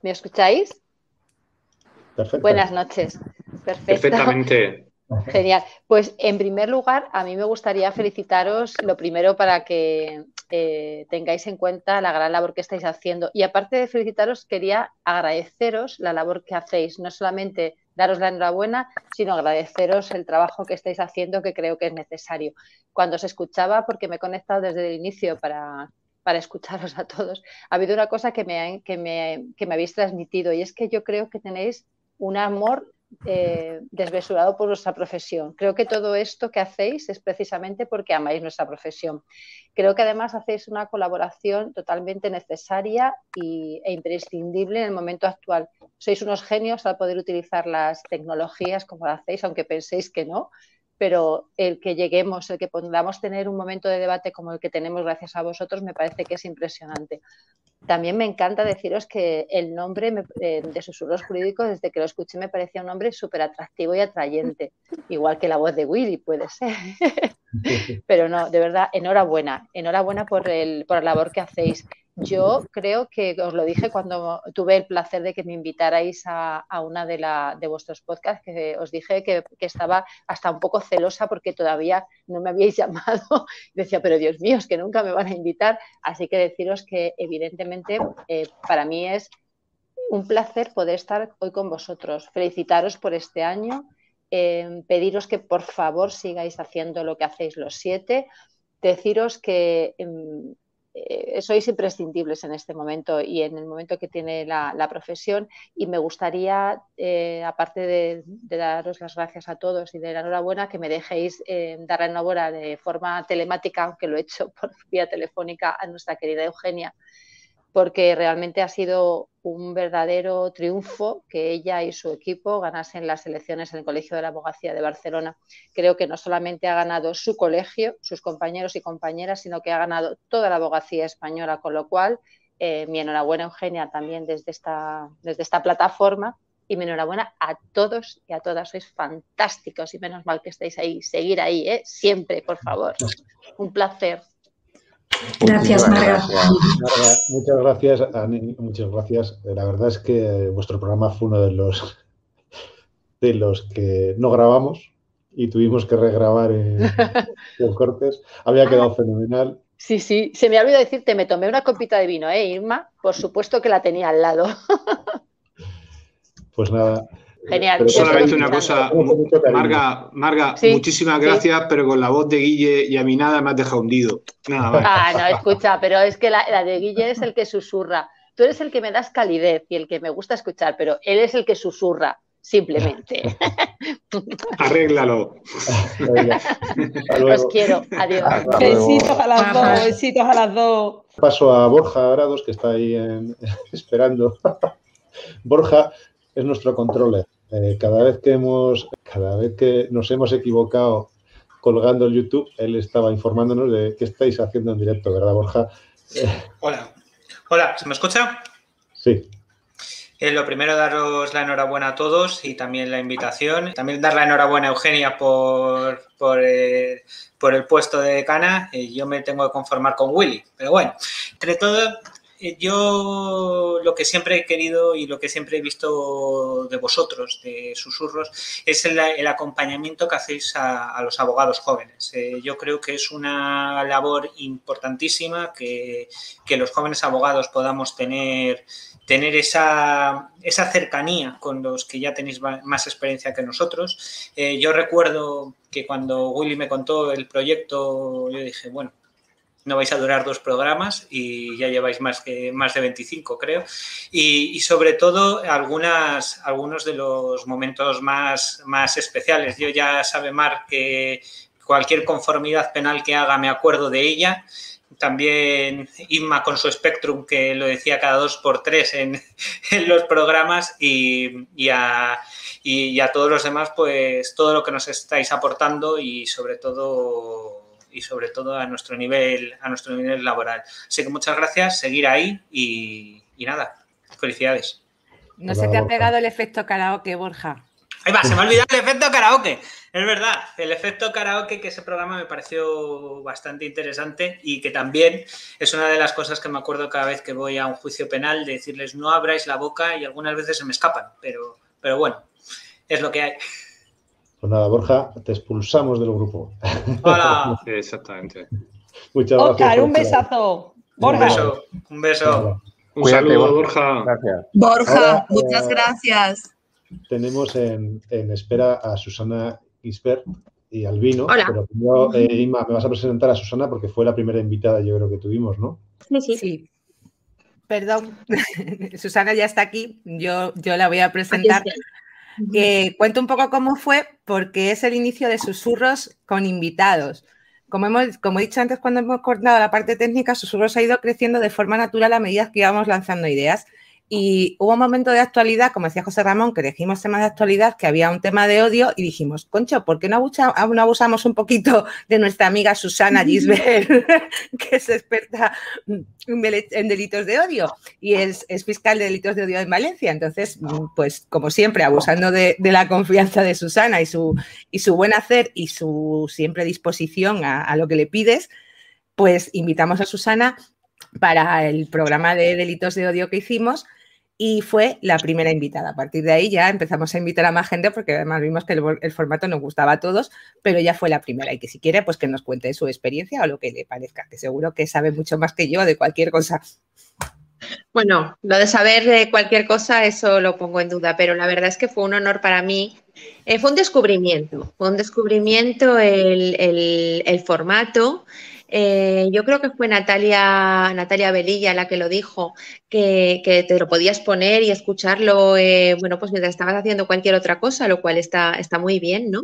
¿Me escucháis? Perfecto. Buenas noches. Perfectamente. Genial. Pues en primer lugar, a mí me gustaría felicitaros lo primero para que eh, tengáis en cuenta la gran labor que estáis haciendo. Y aparte de felicitaros, quería agradeceros la labor que hacéis, no solamente daros la enhorabuena, sino agradeceros el trabajo que estáis haciendo, que creo que es necesario. Cuando os escuchaba, porque me he conectado desde el inicio para, para escucharos a todos, ha habido una cosa que me, que, me, que me habéis transmitido y es que yo creo que tenéis un amor eh, desmesurado por nuestra profesión. Creo que todo esto que hacéis es precisamente porque amáis nuestra profesión. Creo que además hacéis una colaboración totalmente necesaria y, e imprescindible en el momento actual. Sois unos genios al poder utilizar las tecnologías como hacéis, aunque penséis que no, pero el que lleguemos, el que podamos tener un momento de debate como el que tenemos gracias a vosotros, me parece que es impresionante. También me encanta deciros que el nombre eh, de Susurros Jurídicos, desde que lo escuché, me parecía un nombre súper atractivo y atrayente, igual que la voz de Willy, puede ser. pero no, de verdad, enhorabuena, enhorabuena por, el, por la labor que hacéis. Yo creo que os lo dije cuando tuve el placer de que me invitarais a, una de, la, de vuestros podcasts, que os dije que, estaba hasta un poco celosa porque todavía no me habíais llamado. Decía, pero Dios mío, es que nunca me van a invitar. Así que deciros que evidentemente eh, para mí es un placer poder estar hoy con vosotros. Felicitaros por este año. Eh, pediros que por favor sigáis haciendo lo que hacéis los siete. Deciros que em, eh, sois imprescindibles en este momento y en el momento que tiene la, profesión y me gustaría, eh, aparte de, daros las gracias a todos y de la enhorabuena, que me dejéis eh, dar la enhorabuena de forma telemática, aunque lo he hecho por vía telefónica a nuestra querida Eugenia, porque realmente ha sido un verdadero triunfo que ella y su equipo ganasen las elecciones en el Colegio de la Abogacía de Barcelona. Creo que no solamente ha ganado su colegio, sus compañeros y compañeras, sino que ha ganado toda la abogacía española, con lo cual eh, mi enhorabuena Eugenia también desde esta, desde esta plataforma y mi enhorabuena a todos y a todas, sois fantásticos y menos mal que estáis ahí, seguir ahí, ¿eh? siempre, por favor. Un placer. Gracias, Marga. Muchas gracias, Ani, muchas gracias. La verdad es que vuestro programa fue uno de los de los que no grabamos y tuvimos que regrabar en, cortes. Había quedado fenomenal. Sí, sí, se me ha olvidado decirte, me tomé una copita de vino, ¿eh, Irma? Por supuesto que la tenía al lado. Pues nada, Genial. Solamente una cosa, Marga, Marga muchísimas gracias, pero con la voz de Guille y a mí nada me has dejado hundido. Nada más. Ah, no, escucha, pero es que la, de Guille es el que susurra. Tú eres el que me das calidez y el que me gusta escuchar, pero él es el que susurra, simplemente. Arréglalo. Os quiero. Adiós. Besitos a las dos, besitos a las dos. Paso a Borja Grados, que está ahí esperando. Borja, es nuestro controller. Eh, cada vez que hemos, cada vez que nos hemos equivocado colgando el YouTube, él estaba informándonos de qué estáis haciendo en directo, ¿verdad, Borja? Hola. Hola, ¿se me escucha? Sí. Eh, lo primero, daros la enhorabuena a todos y también la invitación. También dar la enhorabuena a Eugenia por, por, eh, el puesto de Cana. yo me tengo que conformar con Willy. Pero bueno, entre todo, eh, yo lo que siempre he querido y lo que siempre he visto de vosotros, de susurros, es el, acompañamiento que hacéis a, los abogados jóvenes. Eh, yo creo que es una labor importantísima que, los jóvenes abogados podamos tener, esa, cercanía con los que ya tenéis más experiencia que nosotros. Eh, yo recuerdo que cuando Willy me contó el proyecto, yo dije, bueno, no vais a durar dos programas y ya lleváis más, que, más de 25, creo. Y, sobre todo algunas, algunos de los momentos más, más especiales. Yo ya sabe Mar que cualquier conformidad penal que haga me acuerdo de ella. También Inma con su Spectrum, que lo decía cada dos por tres en, los programas, y, y, y a todos los demás, pues todo lo que nos estáis aportando y sobre todo y sobre todo a nuestro nivel, a nuestro nivel laboral. Así que muchas gracias, seguir ahí y, nada, felicidades. No se te ha pegado el efecto karaoke, Borja. Ahí va, se me ha olvidado el efecto karaoke. Es verdad, el efecto karaoke, que ese programa me pareció bastante interesante y que también es una de las cosas que me acuerdo cada vez que voy a un juicio penal, de decirles no abráis la boca y algunas veces se me escapan, pero, pero bueno, es lo que hay. Pues nada, Borja, te expulsamos del grupo. Hola. Exactamente. Muchas gracias. Oscar, un besazo. Borja. Un beso. Un beso. Un saludo, Borja. Gracias. Borja, muchas eh, gracias. Tenemos en, espera a Susana Gisbert y Albino. Hola. Pero primero, eh, Inma, me vas a presentar a Susana porque fue la primera invitada, yo creo que tuvimos, ¿no? Sí, sí. sí. Perdón, Susana ya está aquí. Yo, yo la voy a presentar. Eh, cuento un poco cómo fue, porque es el inicio de susurros con invitados. Como, hemos, como he dicho antes, cuando hemos coordinado la parte técnica, Susurros ha ido creciendo de forma natural a medida que íbamos lanzando ideas. Y hubo un momento de actualidad, como decía José Ramón, que elegimos temas de actualidad, que había un tema de odio y dijimos, Concho, ¿por qué no, abusamos un poquito de nuestra amiga Susana Gisbert, que es experta en delitos de odio y es, fiscal de delitos de odio en Valencia? Entonces, pues como siempre, abusando de, la confianza de Susana y su, y su buen hacer y su siempre disposición a, a lo que le pides, pues invitamos a Susana para el programa de delitos de odio que hicimos y fue la primera invitada. A partir de ahí ya empezamos a invitar a más gente porque además vimos que el, formato nos gustaba a todos, pero ella fue la primera y que si quiere, pues que nos cuente su experiencia o lo que le parezca, que seguro que sabe mucho más que yo de cualquier cosa. Bueno, lo de saber de cualquier cosa, eso lo pongo en duda, pero la verdad es que fue un honor para mí. Eh, fue un descubrimiento, fue un descubrimiento el, el formato Eh, yo creo que fue Natalia, Natalia Belilla la que lo dijo, que, te lo podías poner y escucharlo, eh, bueno, pues mientras estabas haciendo cualquier otra cosa, lo cual está, está muy bien, ¿no?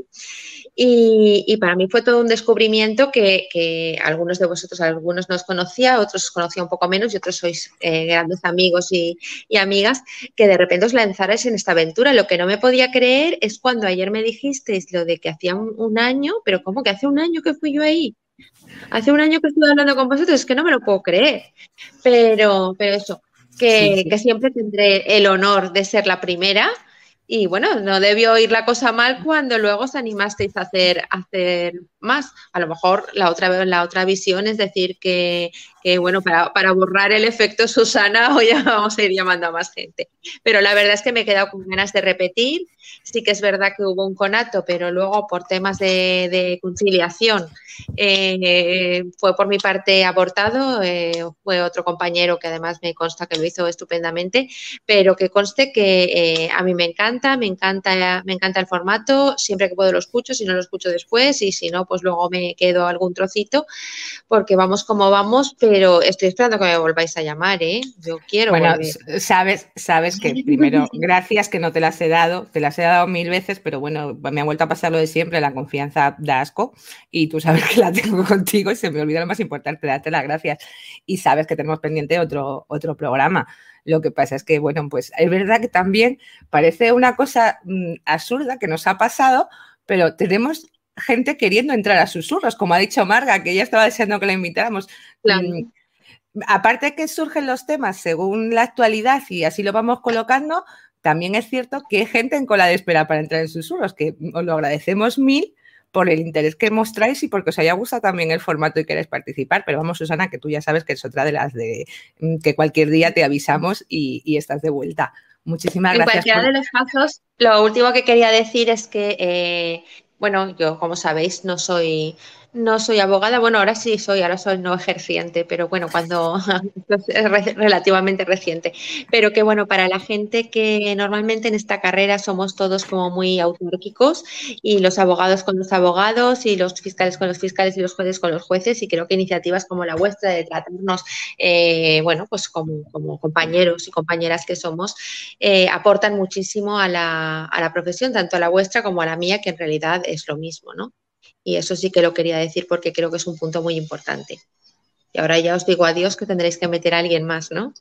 Y, para mí fue todo un descubrimiento que, algunos de vosotros, algunos no os conocía, otros os conocía un poco menos y otros sois eh, grandes amigos y, amigas, que de repente os lanzarais en esta aventura. Lo que no me podía creer es cuando ayer me dijisteis lo de que hacía un, año, pero ¿cómo que hace un año que fui yo ahí? Hace un año que estuve hablando con vosotros, es que no me lo puedo creer. Pero, pero eso, que, que siempre tendré el honor de ser la primera y bueno, no debió ir la cosa mal cuando luego os animasteis a hacer, hacer más. A lo mejor la otra, la otra visión es decir que, bueno, para, para, borrar el efecto Susana hoy vamos a ir llamando a más gente. Pero la verdad es que me he quedado con ganas de repetir. Sí que es verdad que hubo un conato, pero luego por temas de, conciliación eh, fue por mi parte abortado. Eh, fue otro compañero que además me consta que lo hizo estupendamente, pero que conste que eh, a mí me encanta, me encanta, me encanta el formato. Siempre que puedo lo escucho, si no lo escucho después y si no, pues luego me quedo algún trocito porque vamos como vamos, pero estoy esperando que me volváis a llamar, ¿eh? Yo quiero. Bueno, sabes, sabes que primero, gracias que no te las he dado, te las he dado mil veces, pero bueno, me ha vuelto a pasar lo de siempre, la confianza da asco y tú sabes que la tengo contigo y se me olvida lo más importante, darte las gracias. Y sabes que tenemos pendiente otro, otro programa. Lo que pasa es que, bueno, pues es verdad que también parece una cosa mm, absurda que nos ha pasado, pero tenemos gente queriendo entrar a susurros, como ha dicho Marga, que ella estaba deseando que la invitáramos. Mm, aparte que surgen los temas según la actualidad y así lo vamos colocando, también es cierto que hay gente en cola de espera para entrar en susurros, que os lo agradecemos mil por el interés que mostráis y porque os haya gustado también el formato y queréis participar. Pero vamos, Susana, que tú ya sabes que es otra de las de mm, que cualquier día te avisamos y, estás de vuelta. Muchísimas gracias. En cualquiera de los casos, lo último que quería decir es que eh, bueno, yo como sabéis no soy no soy abogada, bueno, ahora sí soy, ahora soy no ejerciente, pero bueno, cuando es relativamente reciente. Pero que bueno, para la gente que normalmente en esta carrera somos todos como muy autárquicos y los abogados con los abogados y los fiscales con los fiscales y los jueces con los jueces y creo que iniciativas como la vuestra de tratarnos, eh, bueno, pues como, compañeros y compañeras que somos, eh, aportan muchísimo a la, a la profesión, tanto a la vuestra como a la mía, que en realidad es lo mismo, ¿no? Y eso sí que lo quería decir porque creo que es un punto muy importante. Y ahora ya os digo adiós que tendréis que meter a alguien más, ¿no?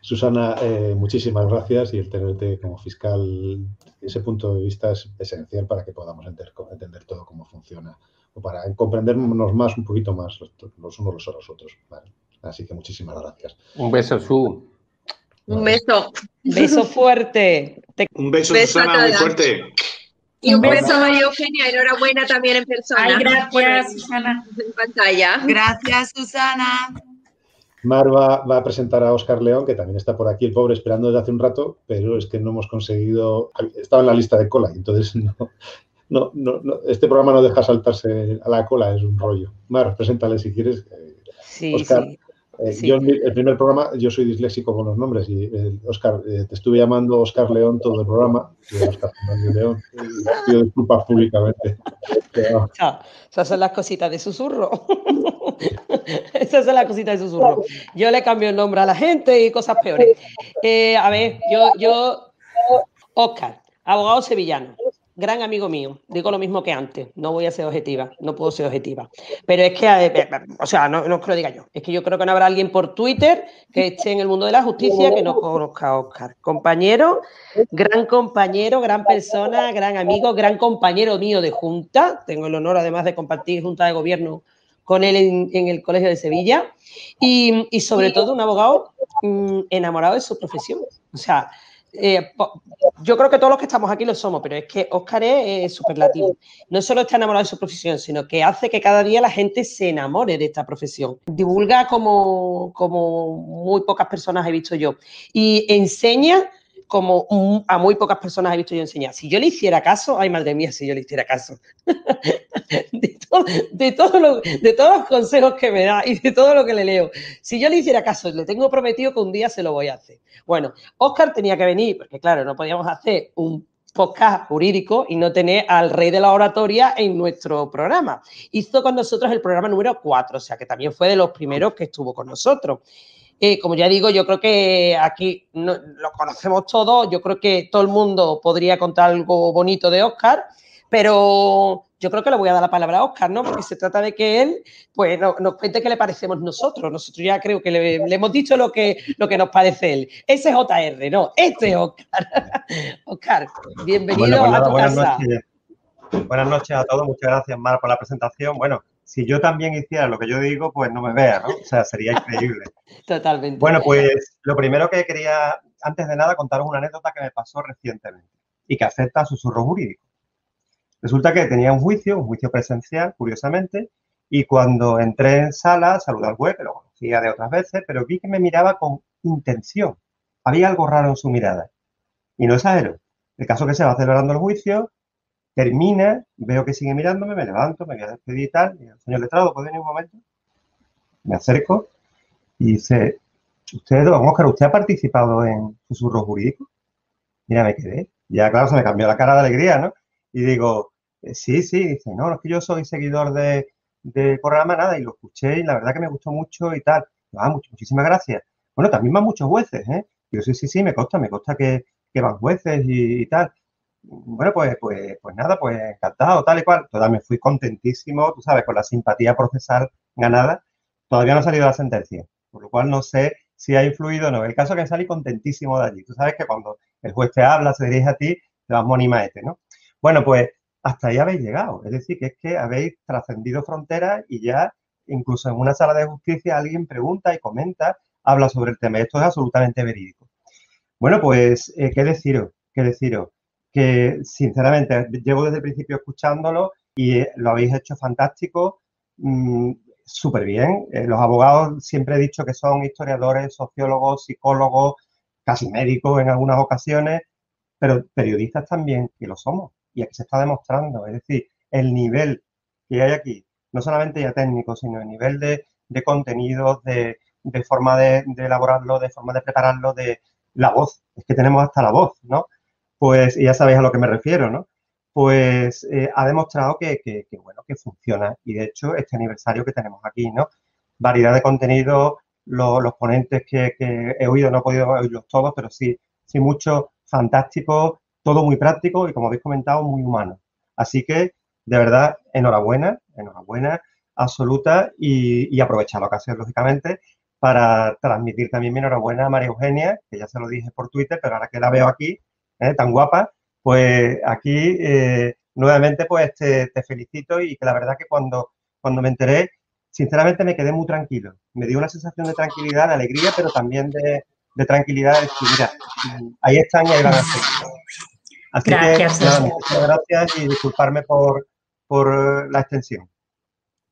Susana, eh, muchísimas gracias y el tenerte como fiscal, ese punto de vista es esencial para que podamos entender, todo cómo funciona o para comprendernos más, un poquito más los, unos a los otros. Así que muchísimas gracias. Un beso, Su. Un beso. Beso fuerte. Un beso, Susana, muy fuerte. Y un beso a María Eugenia, enhorabuena también en persona. Ay, gracias, Susana. En pantalla. Gracias, Susana. Mar va, a presentar a Oscar León, que también está por aquí, el pobre, esperando desde hace un rato, pero es que no hemos conseguido. Estaba en la lista de cola, entonces no, no, no, este programa no deja saltarse a la cola, es un rollo. Mar, preséntale si quieres. Sí, Oscar, sí. Eh, yo el primer programa, yo soy disléxico con los nombres y Oscar, eh, te estuve llamando Oscar León todo el programa, Oscar León, pido disculpas públicamente. esas son las cositas de susurro. esas son las cositas de susurro. Yo le cambio el nombre a la gente y cosas peores. Eh, a ver, yo, yo, Oscar, abogado sevillano gran amigo mío. Digo lo mismo que antes. No voy a ser objetiva. No puedo ser objetiva. Pero es que, eh, o sea, no, no es que lo diga yo. Es que yo creo que no habrá alguien por Twitter que esté en el mundo de la justicia que no conozca a Oscar. Compañero, gran compañero, gran persona, gran amigo, gran compañero mío de junta. Tengo el honor, además, de compartir junta de gobierno con él en, el Colegio de Sevilla. Y, y sobre todo, un abogado mm, enamorado de su profesión. O sea, eh, yo creo que todos los que estamos aquí lo somos, pero es que Óscar es, superlativo. No solo está enamorado de su profesión, sino que hace que cada día la gente se enamore de esta profesión. Divulga como, como muy pocas personas he visto yo. Y enseña como a muy pocas personas he visto yo enseñar. Si yo le hiciera caso, ay madre mía, si yo le hiciera caso, de, de, todo de todos los consejos que me da y de todo lo que le leo, si yo le hiciera caso, le tengo prometido que un día se lo voy a hacer. Bueno, Oscar tenía que venir, porque claro, no podíamos hacer un podcast jurídico y no tener al rey de la oratoria en nuestro programa. Hizo con nosotros el programa número 4, o sea que también fue de los primeros que estuvo con nosotros. Eh, como ya digo, yo creo que aquí lo conocemos todos, yo creo que todo el mundo podría contar algo bonito de Oscar, pero yo creo que le voy a dar la palabra a Oscar, ¿no? Porque se trata de que él, pues, nos cuente qué le parecemos nosotros. Nosotros ya creo que le, hemos dicho lo que, lo que nos parece él. Ese es JR, no, este es Oscar. Oscar, bienvenido pues a tu buenas casa. Noches. Buenas noches a todos, muchas gracias, Mar, por la presentación. Bueno, si yo también hiciera lo que yo digo, pues no me vea, ¿no? O sea, sería increíble. Totalmente. Bueno, pues lo primero que quería, antes de nada, contaros una anécdota que me pasó recientemente y que afecta a susurro jurídico. Resulta que tenía un juicio, un juicio presencial, curiosamente, y cuando entré en sala, saludé al juez, que lo conocía de otras veces, pero vi que me miraba con intención. Había algo raro en su mirada. Y no exagero. El caso que se va celebrando el juicio, termina, veo que sigue mirándome, me levanto, me voy a despedir y tal. Y el señor letrado, ¿puede venir un momento? Me acerco y dice, ¿usted, don Oscar, usted ha participado en susurros jurídicos? Mira, me quedé. Ya, claro, se me cambió la cara de alegría, ¿no? Y digo, eh, sí, sí, dice, no, es que yo soy seguidor de, del programa, nada, y lo escuché y la verdad que me gustó mucho y tal. Ah, muchísimas gracias. Bueno, también van muchos jueces, ¿eh? Yo sí, sí, sí, me consta, me consta que van jueces y, tal. Bueno, pues, pues, pues nada, pues encantado, tal y cual. Todavía me fui contentísimo, tú sabes, con la simpatía procesal ganada. Todavía no ha salido la sentencia, por lo cual no sé si ha influido o no. El caso es que salí contentísimo de allí. Tú sabes que cuando el juez te habla, se dirige a ti, te vas este, ¿no? Bueno, pues hasta ahí habéis llegado. Es decir, que es que habéis trascendido fronteras y ya incluso en una sala de justicia alguien pregunta y comenta, habla sobre el tema. Esto es absolutamente verídico. Bueno, pues, eh, ¿qué deciros? ¿Qué deciros? Que sinceramente llevo desde el principio escuchándolo y eh, lo habéis hecho fantástico, mm, súper bien. Eh, los abogados siempre he dicho que son historiadores, sociólogos, psicólogos, casi médicos en algunas ocasiones, pero periodistas también, que lo somos y aquí se está demostrando. Es decir, el nivel que hay aquí, no solamente ya técnico, sino el nivel de, de contenidos, de, forma de, elaborarlo, de forma de prepararlo, de la voz. Es que tenemos hasta la voz, ¿no? Pues ya sabéis a lo que me refiero, ¿no? Pues eh, ha demostrado que, bueno, que funciona. Y de hecho, este aniversario que tenemos aquí, ¿no? Variedad de contenidos, los ponentes que, que, he oído, no he podido oírlos todos, pero sí, sí muchos fantásticos, todo muy práctico y, como habéis comentado, muy humano. Así que, de verdad, enhorabuena, enhorabuena absoluta y, y aprovechar la ocasión, lógicamente, para transmitir también mi enhorabuena a María Eugenia, que ya se lo dije por Twitter, pero ahora que la veo aquí, ¿eh? tan guapa, pues aquí eh, nuevamente pues te, felicito y que la verdad que cuando, cuando me enteré, sinceramente me quedé muy tranquilo. Me dio una sensación de tranquilidad, de alegría, pero también de, de tranquilidad, de decir, mira, ahí están y ahí van a seguir. Así gracias. que, nada, muchas gracias y disculparme por, por la extensión.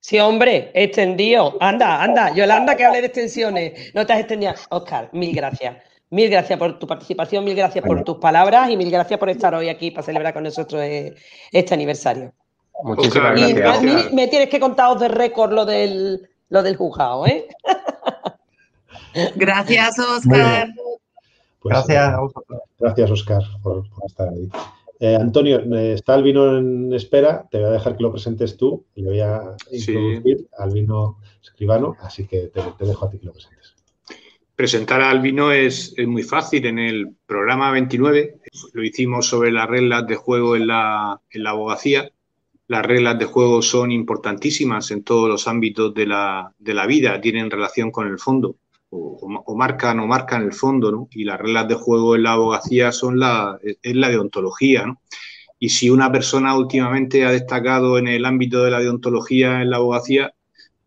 Sí, hombre, extendido. Anda, anda, Yolanda, que hable de extensiones. No te has extendido. Oscar, mil gracias. Mil gracias por tu participación, mil gracias por tus palabras y mil gracias por estar hoy aquí para celebrar con nosotros eh, este aniversario. Muchísimas gracias. Y me tienes que contaros de récord lo del, lo del juzgado, ¿eh? Gracias, Oscar. Pues, gracias a vosotros. Gracias, Oscar, por, estar ahí. Eh, Antonio, eh, está Albino en espera. Te voy a dejar que lo presentes tú y le voy a introducir al Albino Escribano, así que te, dejo a ti que lo presentes. Presentar a Albino es, muy fácil. En el programa 29 lo hicimos sobre las reglas de juego en la, abogacía. Las reglas de juego son importantísimas en todos los ámbitos de la, de la vida, tienen relación con el fondo o, marcan o marcan el fondo, ¿no? Y las reglas de juego en la abogacía son la, es la deontología, ¿no? Y si una persona últimamente ha destacado en el ámbito de la deontología en la abogacía,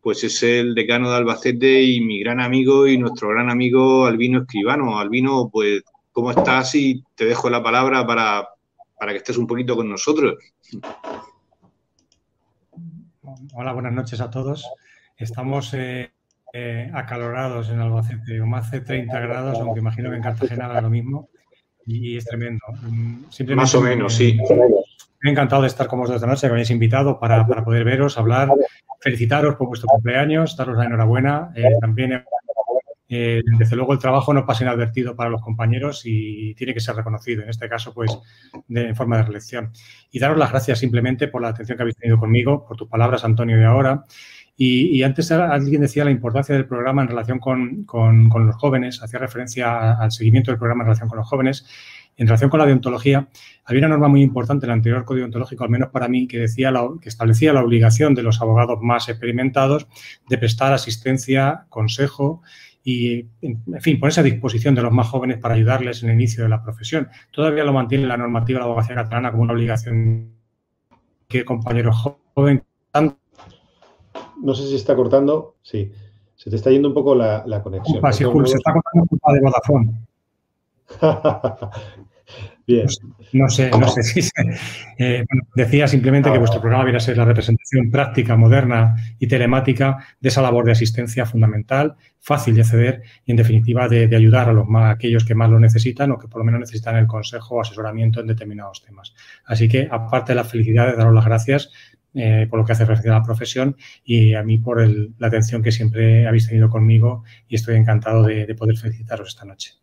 pues es el decano de Albacete y mi gran amigo y nuestro gran amigo Albino Escribano. Albino, pues, ¿cómo estás? Y te dejo la palabra para, para que estés un poquito con nosotros. Hola, buenas noches a todos. Estamos eh, eh, acalorados en Albacete, como hace 30 grados, aunque imagino que en Cartagena era lo mismo, y, es tremendo. Mm, Más o menos, sí. Me ha encantado de estar con vosotros esta noche, que me habéis invitado para, poder veros, hablar, felicitaros por vuestro cumpleaños, daros la enhorabuena. Eh, también eh, desde luego el trabajo no pasa inadvertido para los compañeros y tiene que ser reconocido, en este caso, pues, de, en forma de reelección. Y daros las gracias simplemente por la atención que habéis tenido conmigo, por tus palabras, Antonio, de ahora. Y, antes alguien decía la importancia del programa en relación con, los jóvenes, hacía referencia al seguimiento del programa en relación con los jóvenes. En relación con la deontología, había una norma muy importante en el anterior código deontológico, al menos para mí, que, decía que establecía la obligación de los abogados más experimentados de prestar asistencia, consejo y, en fin, ponerse a disposición de los más jóvenes para ayudarles en el inicio de la profesión. Todavía lo mantiene la normativa de la abogacía catalana como una obligación que compañeros jóvenes no sé si está cortando. Sí. Se te está yendo un poco la, conexión. se está cortando culpa de Vodafone. Bien. No sé, no sé si eh, decía simplemente que vuestro programa viene a ser la representación práctica, moderna y telemática de esa labor de asistencia fundamental, fácil de acceder y, en definitiva, de, ayudar a los más, aquellos que más lo necesitan o que por lo menos necesitan el consejo o asesoramiento en determinados temas. Así que, aparte de la felicidad de daros las gracias eh, por lo que hace referencia a la profesión y a mí por la atención que siempre habéis tenido conmigo y estoy encantado de, poder felicitaros esta noche.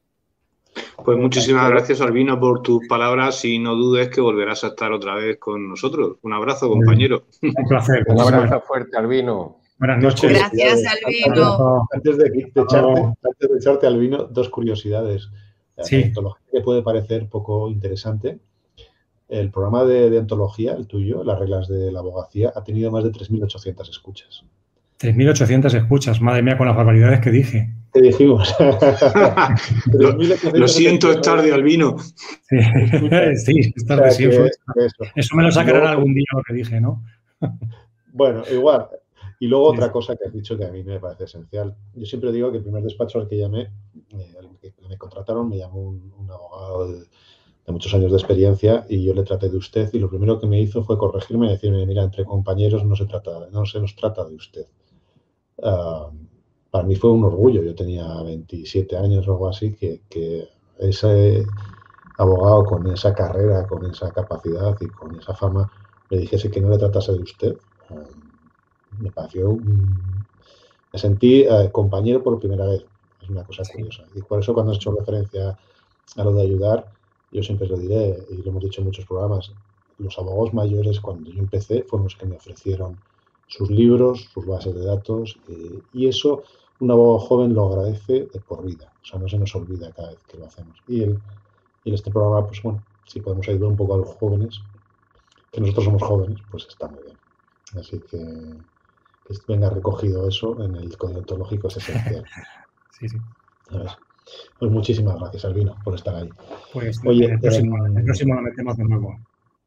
Pues muchísimas gracias, Albino, por tus palabras y no dudes que volverás a estar otra vez con nosotros. Un abrazo, compañero. Un placer. Un abrazo fuerte, Albino. Buenas noches. Gracias, Albino. Antes de, echarte, antes de echarte, Albino, dos curiosidades. Sí. que puede parecer poco interesante el programa de, deontología, el tuyo, las reglas de la abogacía, ha tenido más de 3.800 escuchas. 3.800 escuchas, madre mía, con las barbaridades que dije. ¿Qué dijimos? lo, siento, es tarde, Albino. Sí, sí es tarde, sí. Eso. me lo sacarán algún día lo que dije, ¿no? bueno, igual. Y luego otra cosa que has dicho que a mí me parece esencial. Yo siempre digo que el primer despacho al que llamé, eh, que me contrataron, me llamó un, un abogado de, de muchos años de experiencia y yo le traté de usted y lo primero que me hizo fue corregirme y decirme, mira, entre compañeros no se trata, no se nos trata de usted. Ah, para mí fue un orgullo, yo tenía 27 años o algo así, que, ese abogado con esa carrera, con esa capacidad y con esa fama me dijese que no le tratase de usted. Ah, me pareció, me sentí eh, compañero por primera vez, es una cosa curiosa. Y por eso cuando has hecho referencia a lo de ayudar, yo siempre lo diré y lo hemos dicho en muchos programas, los abogados mayores cuando yo empecé fueron los que me ofrecieron sus libros, sus bases de datos eh, y eso un abogado joven lo agradece de por vida, o sea, no se nos olvida cada vez que lo hacemos. Y, el, y en este programa, pues bueno, si podemos ayudar un poco a los jóvenes, que nosotros somos jóvenes, pues está muy bien. Así que que venga recogido eso en el código ontológico es esencial. sí, sí. Pues muchísimas gracias, Albino, por estar ahí. Pues Oye, el próximo, el próximo lo metemos de nuevo.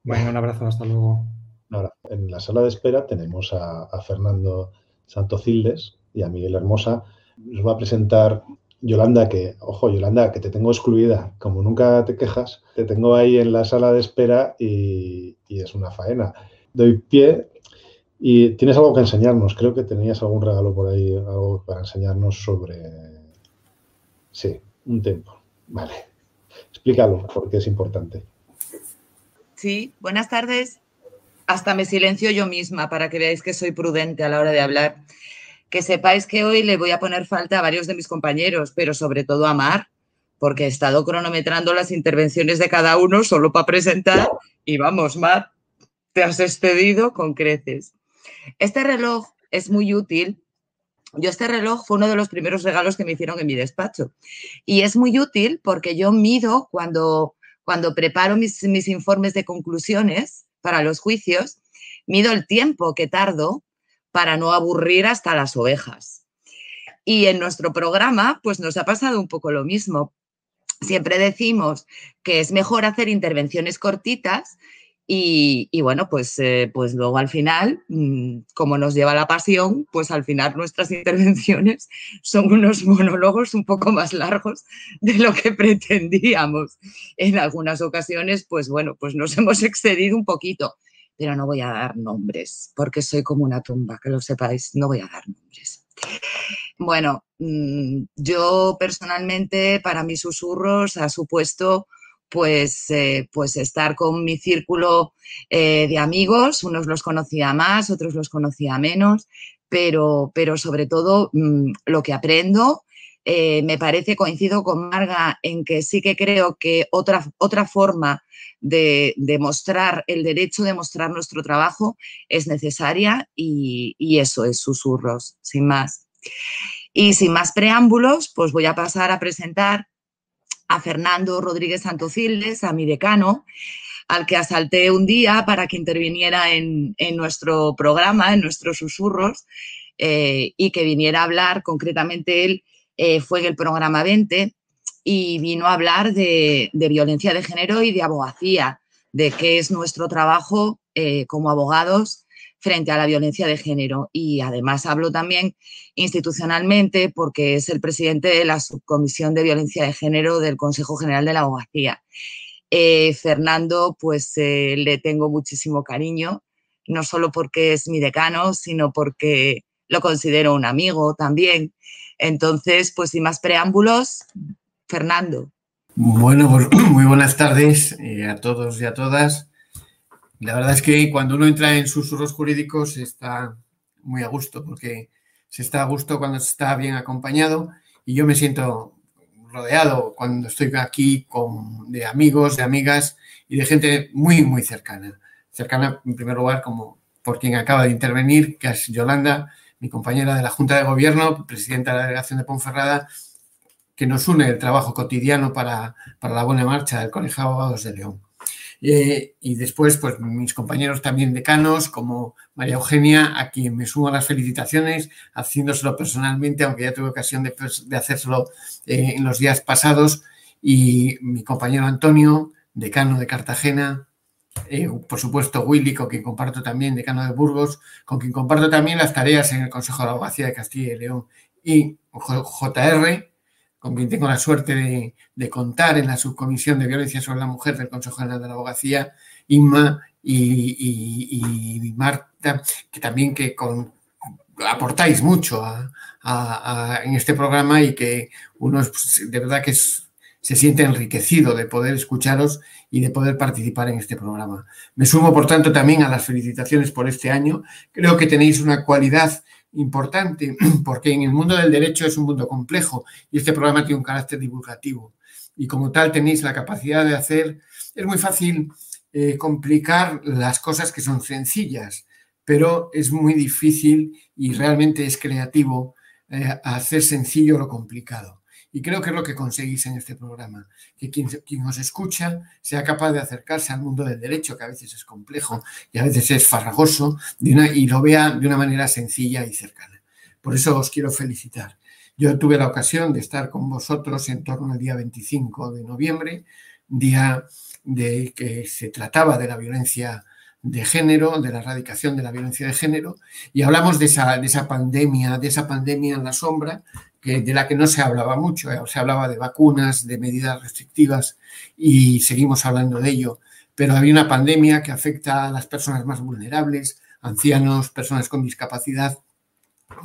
Bueno, un abrazo, hasta luego. Ahora, en la sala de espera tenemos a, Fernando Santocildes y a Miguel Hermosa. Nos va a presentar Yolanda, que, ojo, Yolanda, que te tengo excluida. Como nunca te quejas, te tengo ahí en la sala de espera y, y es una faena. Doy pie y tienes algo que enseñarnos. Creo que tenías algún regalo por ahí, algo para enseñarnos sobre Sí, un tiempo. Vale. Explícalo, porque es importante. Sí, buenas tardes. Hasta me silencio yo misma para que veáis que soy prudente a la hora de hablar. Que sepáis que hoy le voy a poner falta a varios de mis compañeros, pero sobre todo a Mar, porque he estado cronometrando las intervenciones de cada uno solo para presentar. Y vamos, Mar, te has excedido con creces. Este reloj es muy útil yo este reloj fue uno de los primeros regalos que me hicieron en mi despacho. Y es muy útil porque yo mido cuando, cuando preparo mis, mis informes de conclusiones para los juicios, mido el tiempo que tardo para no aburrir hasta las ovejas. Y en nuestro programa, pues nos ha pasado un poco lo mismo. Siempre decimos que es mejor hacer intervenciones cortitas y, bueno, pues, eh, pues luego al final, mm, como nos lleva la pasión, pues al final nuestras intervenciones son unos monólogos un poco más largos de lo que pretendíamos. En algunas ocasiones, pues bueno, pues nos hemos excedido un poquito, pero no voy a dar nombres, porque soy como una tumba, que lo sepáis, no voy a dar nombres. Bueno, mm, yo personalmente, para mis susurros, ha supuesto pues, eh, pues estar con mi círculo eh, de amigos, unos los conocía más, otros los conocía menos, pero, pero sobre todo mm, lo que aprendo eh, me parece, coincido con Marga en que sí que creo que otra, otra forma de, mostrar el derecho de mostrar nuestro trabajo es necesaria y, y eso es susurros, sin más. Y sin más preámbulos, pues voy a pasar a presentar a Fernando Rodríguez Santocildes, a mi decano, al que asalté un día para que interviniera en, nuestro programa, en nuestros susurros, eh, y que viniera a hablar, concretamente él eh, fue en el programa 20 y vino a hablar de, violencia de género y de abogacía, de qué es nuestro trabajo eh, como abogados frente a la violencia de género. Y además hablo también institucionalmente porque es el presidente de la Subcomisión de Violencia de Género del Consejo General de la Abogacía. Eh, Fernando, pues eh, le tengo muchísimo cariño, no solo porque es mi decano, sino porque lo considero un amigo también. Entonces, pues sin más preámbulos, Fernando. Bueno, pues muy buenas tardes eh, a todos y a todas. La verdad es que cuando uno entra en susurros jurídicos está muy a gusto, porque se está a gusto cuando se está bien acompañado y yo me siento rodeado cuando estoy aquí con, de amigos, de amigas y de gente muy, muy cercana. Cercana, en primer lugar, como por quien acaba de intervenir, que es Yolanda, mi compañera de la Junta de Gobierno, presidenta de la Delegación de Ponferrada, que nos une el trabajo cotidiano para, para la buena marcha del Colegio de Abogados de León. Eh, y después, pues mis compañeros también decanos, como María Eugenia, a quien me sumo las felicitaciones, haciéndoselo personalmente, aunque ya tuve ocasión de, pues, hacérselo eh, en los días pasados, y mi compañero Antonio, decano de Cartagena, eh, por supuesto Willy, con quien comparto también, decano de Burgos, con quien comparto también las tareas en el Consejo de la Abogacía de Castilla y León, y JR, con quien tengo la suerte de, contar en la subcomisión de violencia sobre la mujer del Consejo General de la Abogacía, Inma y, Marta, que también que aportáis mucho en este programa y que uno pues, de verdad que se siente enriquecido de poder escucharos y de poder participar en este programa. Me sumo, por tanto, también a las felicitaciones por este año. Creo que tenéis una cualidad importante porque en el mundo del derecho es un mundo complejo y este programa tiene un carácter divulgativo y como tal tenéis la capacidad de hacer, es muy fácil eh, complicar las cosas que son sencillas, pero es muy difícil y realmente es creativo eh, hacer sencillo lo complicado. Y creo que es lo que conseguís en este programa, que quien, os escucha sea capaz de acercarse al mundo del derecho, que a veces es complejo y a veces es farragoso, y lo vea de una manera sencilla y cercana. Por eso os quiero felicitar. Yo tuve la ocasión de estar con vosotros en torno al día 25 de noviembre, día de que se trataba de la violencia de género, de la erradicación de la violencia de género, y hablamos de esa, de esa pandemia, de esa pandemia en la sombra, de la que no se hablaba mucho, eh, se hablaba de vacunas, de medidas restrictivas, y seguimos hablando de ello, pero había una pandemia que afecta a las personas más vulnerables, ancianos, personas con discapacidad,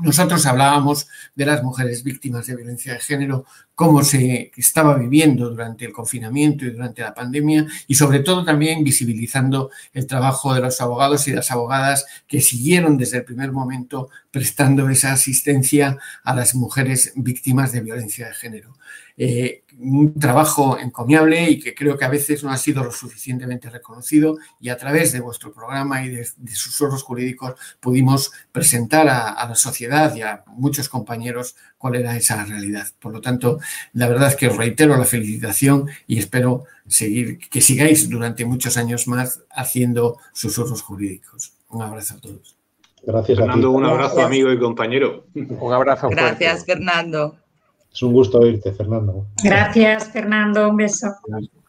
nosotros hablábamos de las mujeres víctimas de violencia de género, cómo se estaba viviendo durante el confinamiento y durante la pandemia y sobre todo también visibilizando el trabajo de los abogados y las abogadas que siguieron desde el primer momento prestando esa asistencia a las mujeres víctimas de violencia de género. Eh, un trabajo encomiable y que creo que a veces no ha sido lo suficientemente reconocido y a través de vuestro programa y de, sus oros jurídicos pudimos presentar a, la sociedad y a muchos compañeros cuál era esa realidad. Por lo tanto, la verdad es que os reitero la felicitación y espero seguir, que sigáis durante muchos años más haciendo susurros jurídicos. Un abrazo a todos. Gracias Fernando, un abrazo amigo y compañero. Un abrazo. Gracias, Fernando. Es un gusto oírte, Fernando. Gracias, Fernando. Un beso.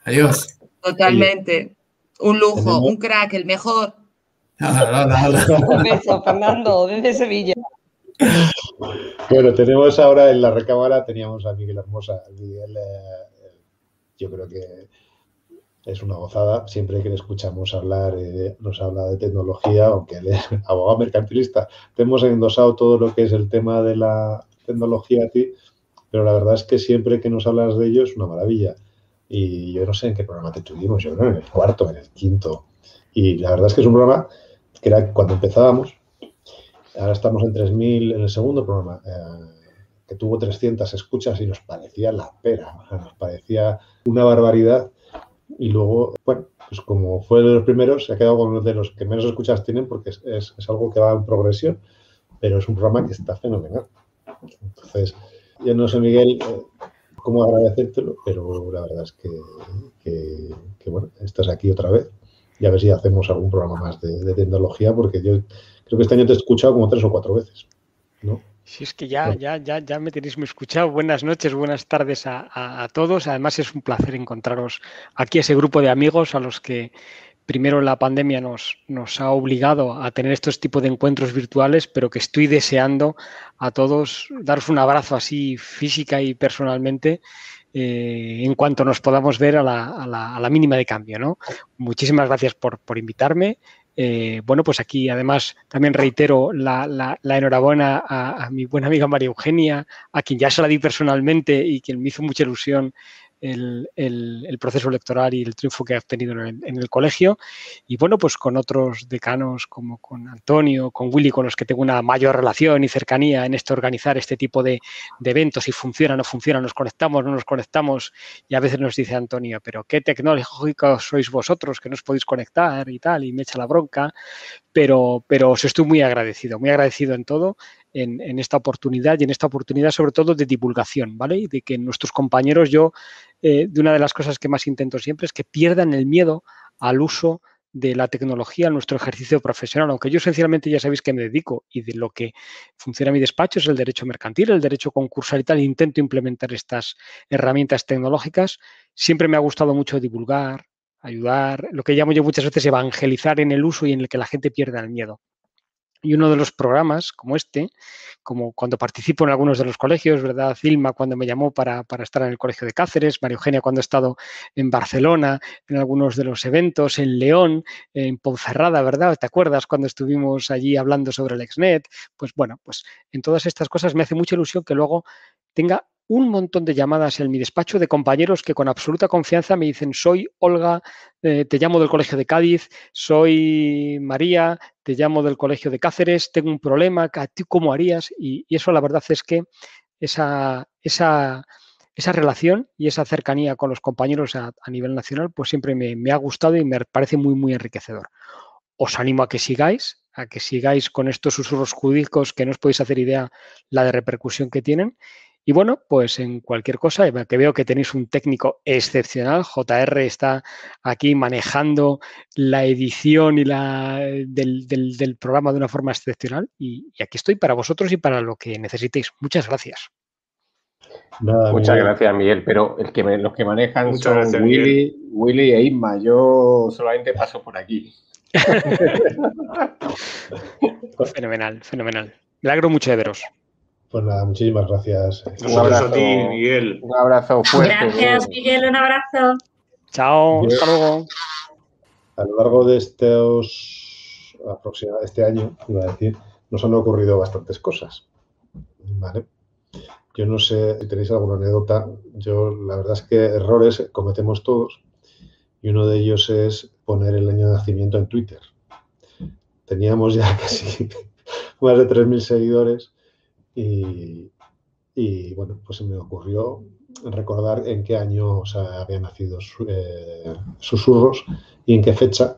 Adiós. Totalmente. Un lujo, un crack, el mejor. un beso, Fernando, desde Sevilla. Bueno, tenemos ahora en la recámara, teníamos a Miguel Hermosa. Miguel, eh, yo creo que es una gozada. Siempre que le escuchamos hablar, eh, nos habla de tecnología, aunque él es abogado mercantilista. Te hemos endosado todo lo que es el tema de la tecnología a ti pero la verdad es que siempre que nos hablas de ello es una maravilla. Y yo no sé en qué programa te tuvimos, yo creo en el cuarto, en el quinto. Y la verdad es que es un programa que era cuando empezábamos, ahora estamos en 3.000 en el segundo programa. Eh, que tuvo 300 escuchas y nos parecía la pera, nos parecía una barbaridad. Y luego, bueno, pues como fue de los primeros, se ha quedado con uno de los que menos escuchas tienen porque es, es, algo que va en progresión, pero es un programa que está fenomenal. Entonces, yo no sé, Miguel, eh, cómo agradecértelo, pero la verdad es que, que, bueno, estás aquí otra vez y a ver si hacemos algún programa más de, de tecnología, porque yo creo que este año te he escuchado como tres o cuatro veces, ¿no? Sí, es que ya, ya, ya, ya me tenéis muy escuchado. Buenas noches, buenas tardes a, todos. Además es un placer encontraros aquí ese grupo de amigos a los que primero la pandemia nos, ha obligado a tener estos tipos de encuentros virtuales, pero que estoy deseando a todos daros un abrazo así física y personalmente eh, en cuanto nos podamos ver a la, a la, mínima de cambio. ¿no? Muchísimas gracias por, invitarme. Eh, bueno, pues aquí además también reitero la, enhorabuena a, mi buena amiga María Eugenia, a quien ya se la di personalmente y quien me hizo mucha ilusión el, proceso electoral y el triunfo que ha obtenido en el, colegio. Y bueno, pues con otros decanos como con Antonio, con Willy, con los que tengo una mayor relación y cercanía en esto organizar este tipo de, eventos, si funciona o no funciona, nos conectamos, no nos conectamos. Y a veces nos dice Antonio, pero qué tecnológicos sois vosotros que no os podéis conectar y tal, y me echa la bronca. Pero, pero os estoy muy agradecido, muy agradecido en todo en, esta oportunidad y en esta oportunidad sobre todo de divulgación, ¿vale? Y de que nuestros compañeros, yo, eh, de una de las cosas que más intento siempre es que pierdan el miedo al uso de la tecnología en nuestro ejercicio profesional, aunque yo esencialmente ya sabéis que me dedico y de lo que funciona mi despacho es el derecho mercantil, el derecho concursal y tal, intento implementar estas herramientas tecnológicas. Siempre me ha gustado mucho divulgar, ayudar, lo que llamo yo muchas veces evangelizar en el uso y en el que la gente pierda el miedo. Y uno de los programas como este, como cuando participo en algunos de los colegios, ¿verdad? Filma cuando me llamó para, estar en el Colegio de Cáceres, María Eugenia cuando he estado en Barcelona, en algunos de los eventos, en León, en Ponferrada, ¿verdad? ¿Te acuerdas cuando estuvimos allí hablando sobre el Exnet? Pues bueno, pues en todas estas cosas me hace mucha ilusión que luego tenga un montón de llamadas en mi despacho de compañeros que con absoluta confianza me dicen, soy Olga, eh, te llamo del Colegio de Cádiz, soy María, te llamo del Colegio de Cáceres, tengo un problema, ¿tú cómo harías? Y, eso la verdad es que esa, esa, esa, relación y esa cercanía con los compañeros a, nivel nacional, pues siempre me, me ha gustado y me parece muy, muy enriquecedor. Os animo a que sigáis, a que sigáis con estos susurros jurídicos que no os podéis hacer idea la de repercusión que tienen y bueno, pues en cualquier cosa, que veo que tenéis un técnico excepcional, JR está aquí manejando la edición y la, del, programa de una forma excepcional y, aquí estoy para vosotros y para lo que necesitéis. Muchas gracias. Muchas gracias, Miguel. Pero el que los que manejan son Willy, Willy e Isma. Yo solamente paso por aquí. fenomenal, fenomenal. Me alegro mucho de veros. Pues nada, muchísimas gracias. Un abrazo a ti, Miguel. Un abrazo fuerte. Gracias, Miguel. Un abrazo. Chao. Hasta luego. A lo largo de estos este año, iba a decir, nos han ocurrido bastantes cosas. ¿Vale? Yo no sé si tenéis alguna anécdota. Yo, la verdad es que errores cometemos todos. Y uno de ellos es poner el año de nacimiento en Twitter. Teníamos ya casi más de 3.000 seguidores y, bueno, pues se me ocurrió recordar en qué año habían nacido eh, susurros y en qué fecha.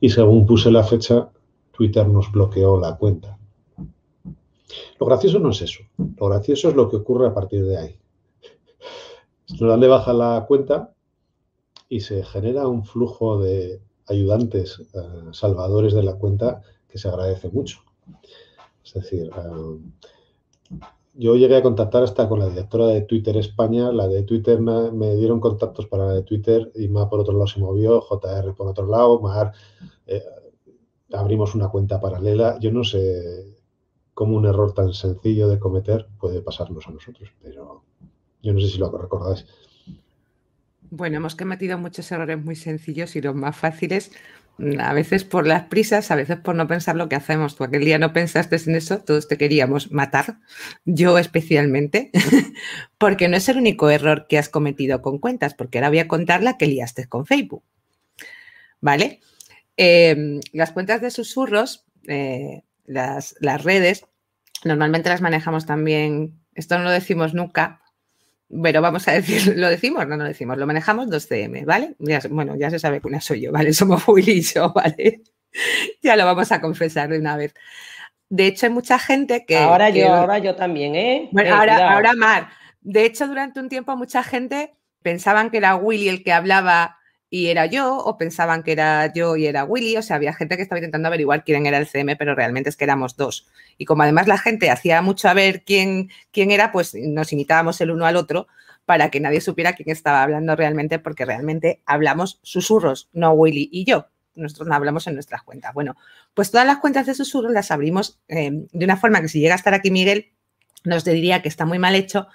Y según puse la fecha, Twitter nos bloqueó la cuenta. Lo gracioso no es eso. Lo gracioso es lo que ocurre a partir de ahí. Nos dan de baja la cuenta y se genera un flujo de ayudantes, eh, salvadores de la cuenta que se agradece mucho. Es decir, eh, yo llegué a contactar hasta con la directora de Twitter España, la de Twitter me, dieron contactos para la de Twitter y Mar por otro lado se movió, JR por otro lado, Mar, eh, abrimos una cuenta paralela. Yo no sé cómo un error tan sencillo de cometer puede pasarnos a nosotros, pero yo no sé si lo recordáis. Bueno, hemos cometido muchos errores muy sencillos y los más fáciles a veces por las prisas, a veces por no pensar lo que hacemos. Tú aquel día no pensaste en eso, todos te queríamos matar, yo especialmente, porque no es el único error que has cometido con cuentas, porque ahora voy a contar la que liaste con Facebook. ¿Vale? Em, las cuentas de susurros, eh, las, las redes, normalmente las manejamos también Esto no lo decimos nunca, pero vamos a decir, ¿lo decimos? No, no lo decimos. Lo manejamos 2CM, ¿vale? bueno, ya se sabe que una soy yo, ¿vale? Somos Willy y yo, ¿vale? ya lo vamos a confesar de una vez. De hecho, hay mucha gente que... Ahora yo, ahora yo también, ¿eh? Bueno, Eh, ahora, ahora Mar. De hecho, durante un tiempo mucha gente pensaban que era Willy el que hablaba y era yo, o pensaban que era yo y era Willy. O sea, había gente que estaba intentando averiguar quién era el CM, pero realmente es que éramos dos. Y como además la gente hacía mucho a ver quién, quién era, pues nos imitábamos el uno al otro para que nadie supiera quién estaba hablando realmente, porque realmente hablamos susurros, no Willy y yo. Nosotros no hablamos en nuestras cuentas. Bueno, pues todas las cuentas de susurros las abrimos eh, de una forma que si llega a estar aquí Miguel, nos diría que está muy mal hecho,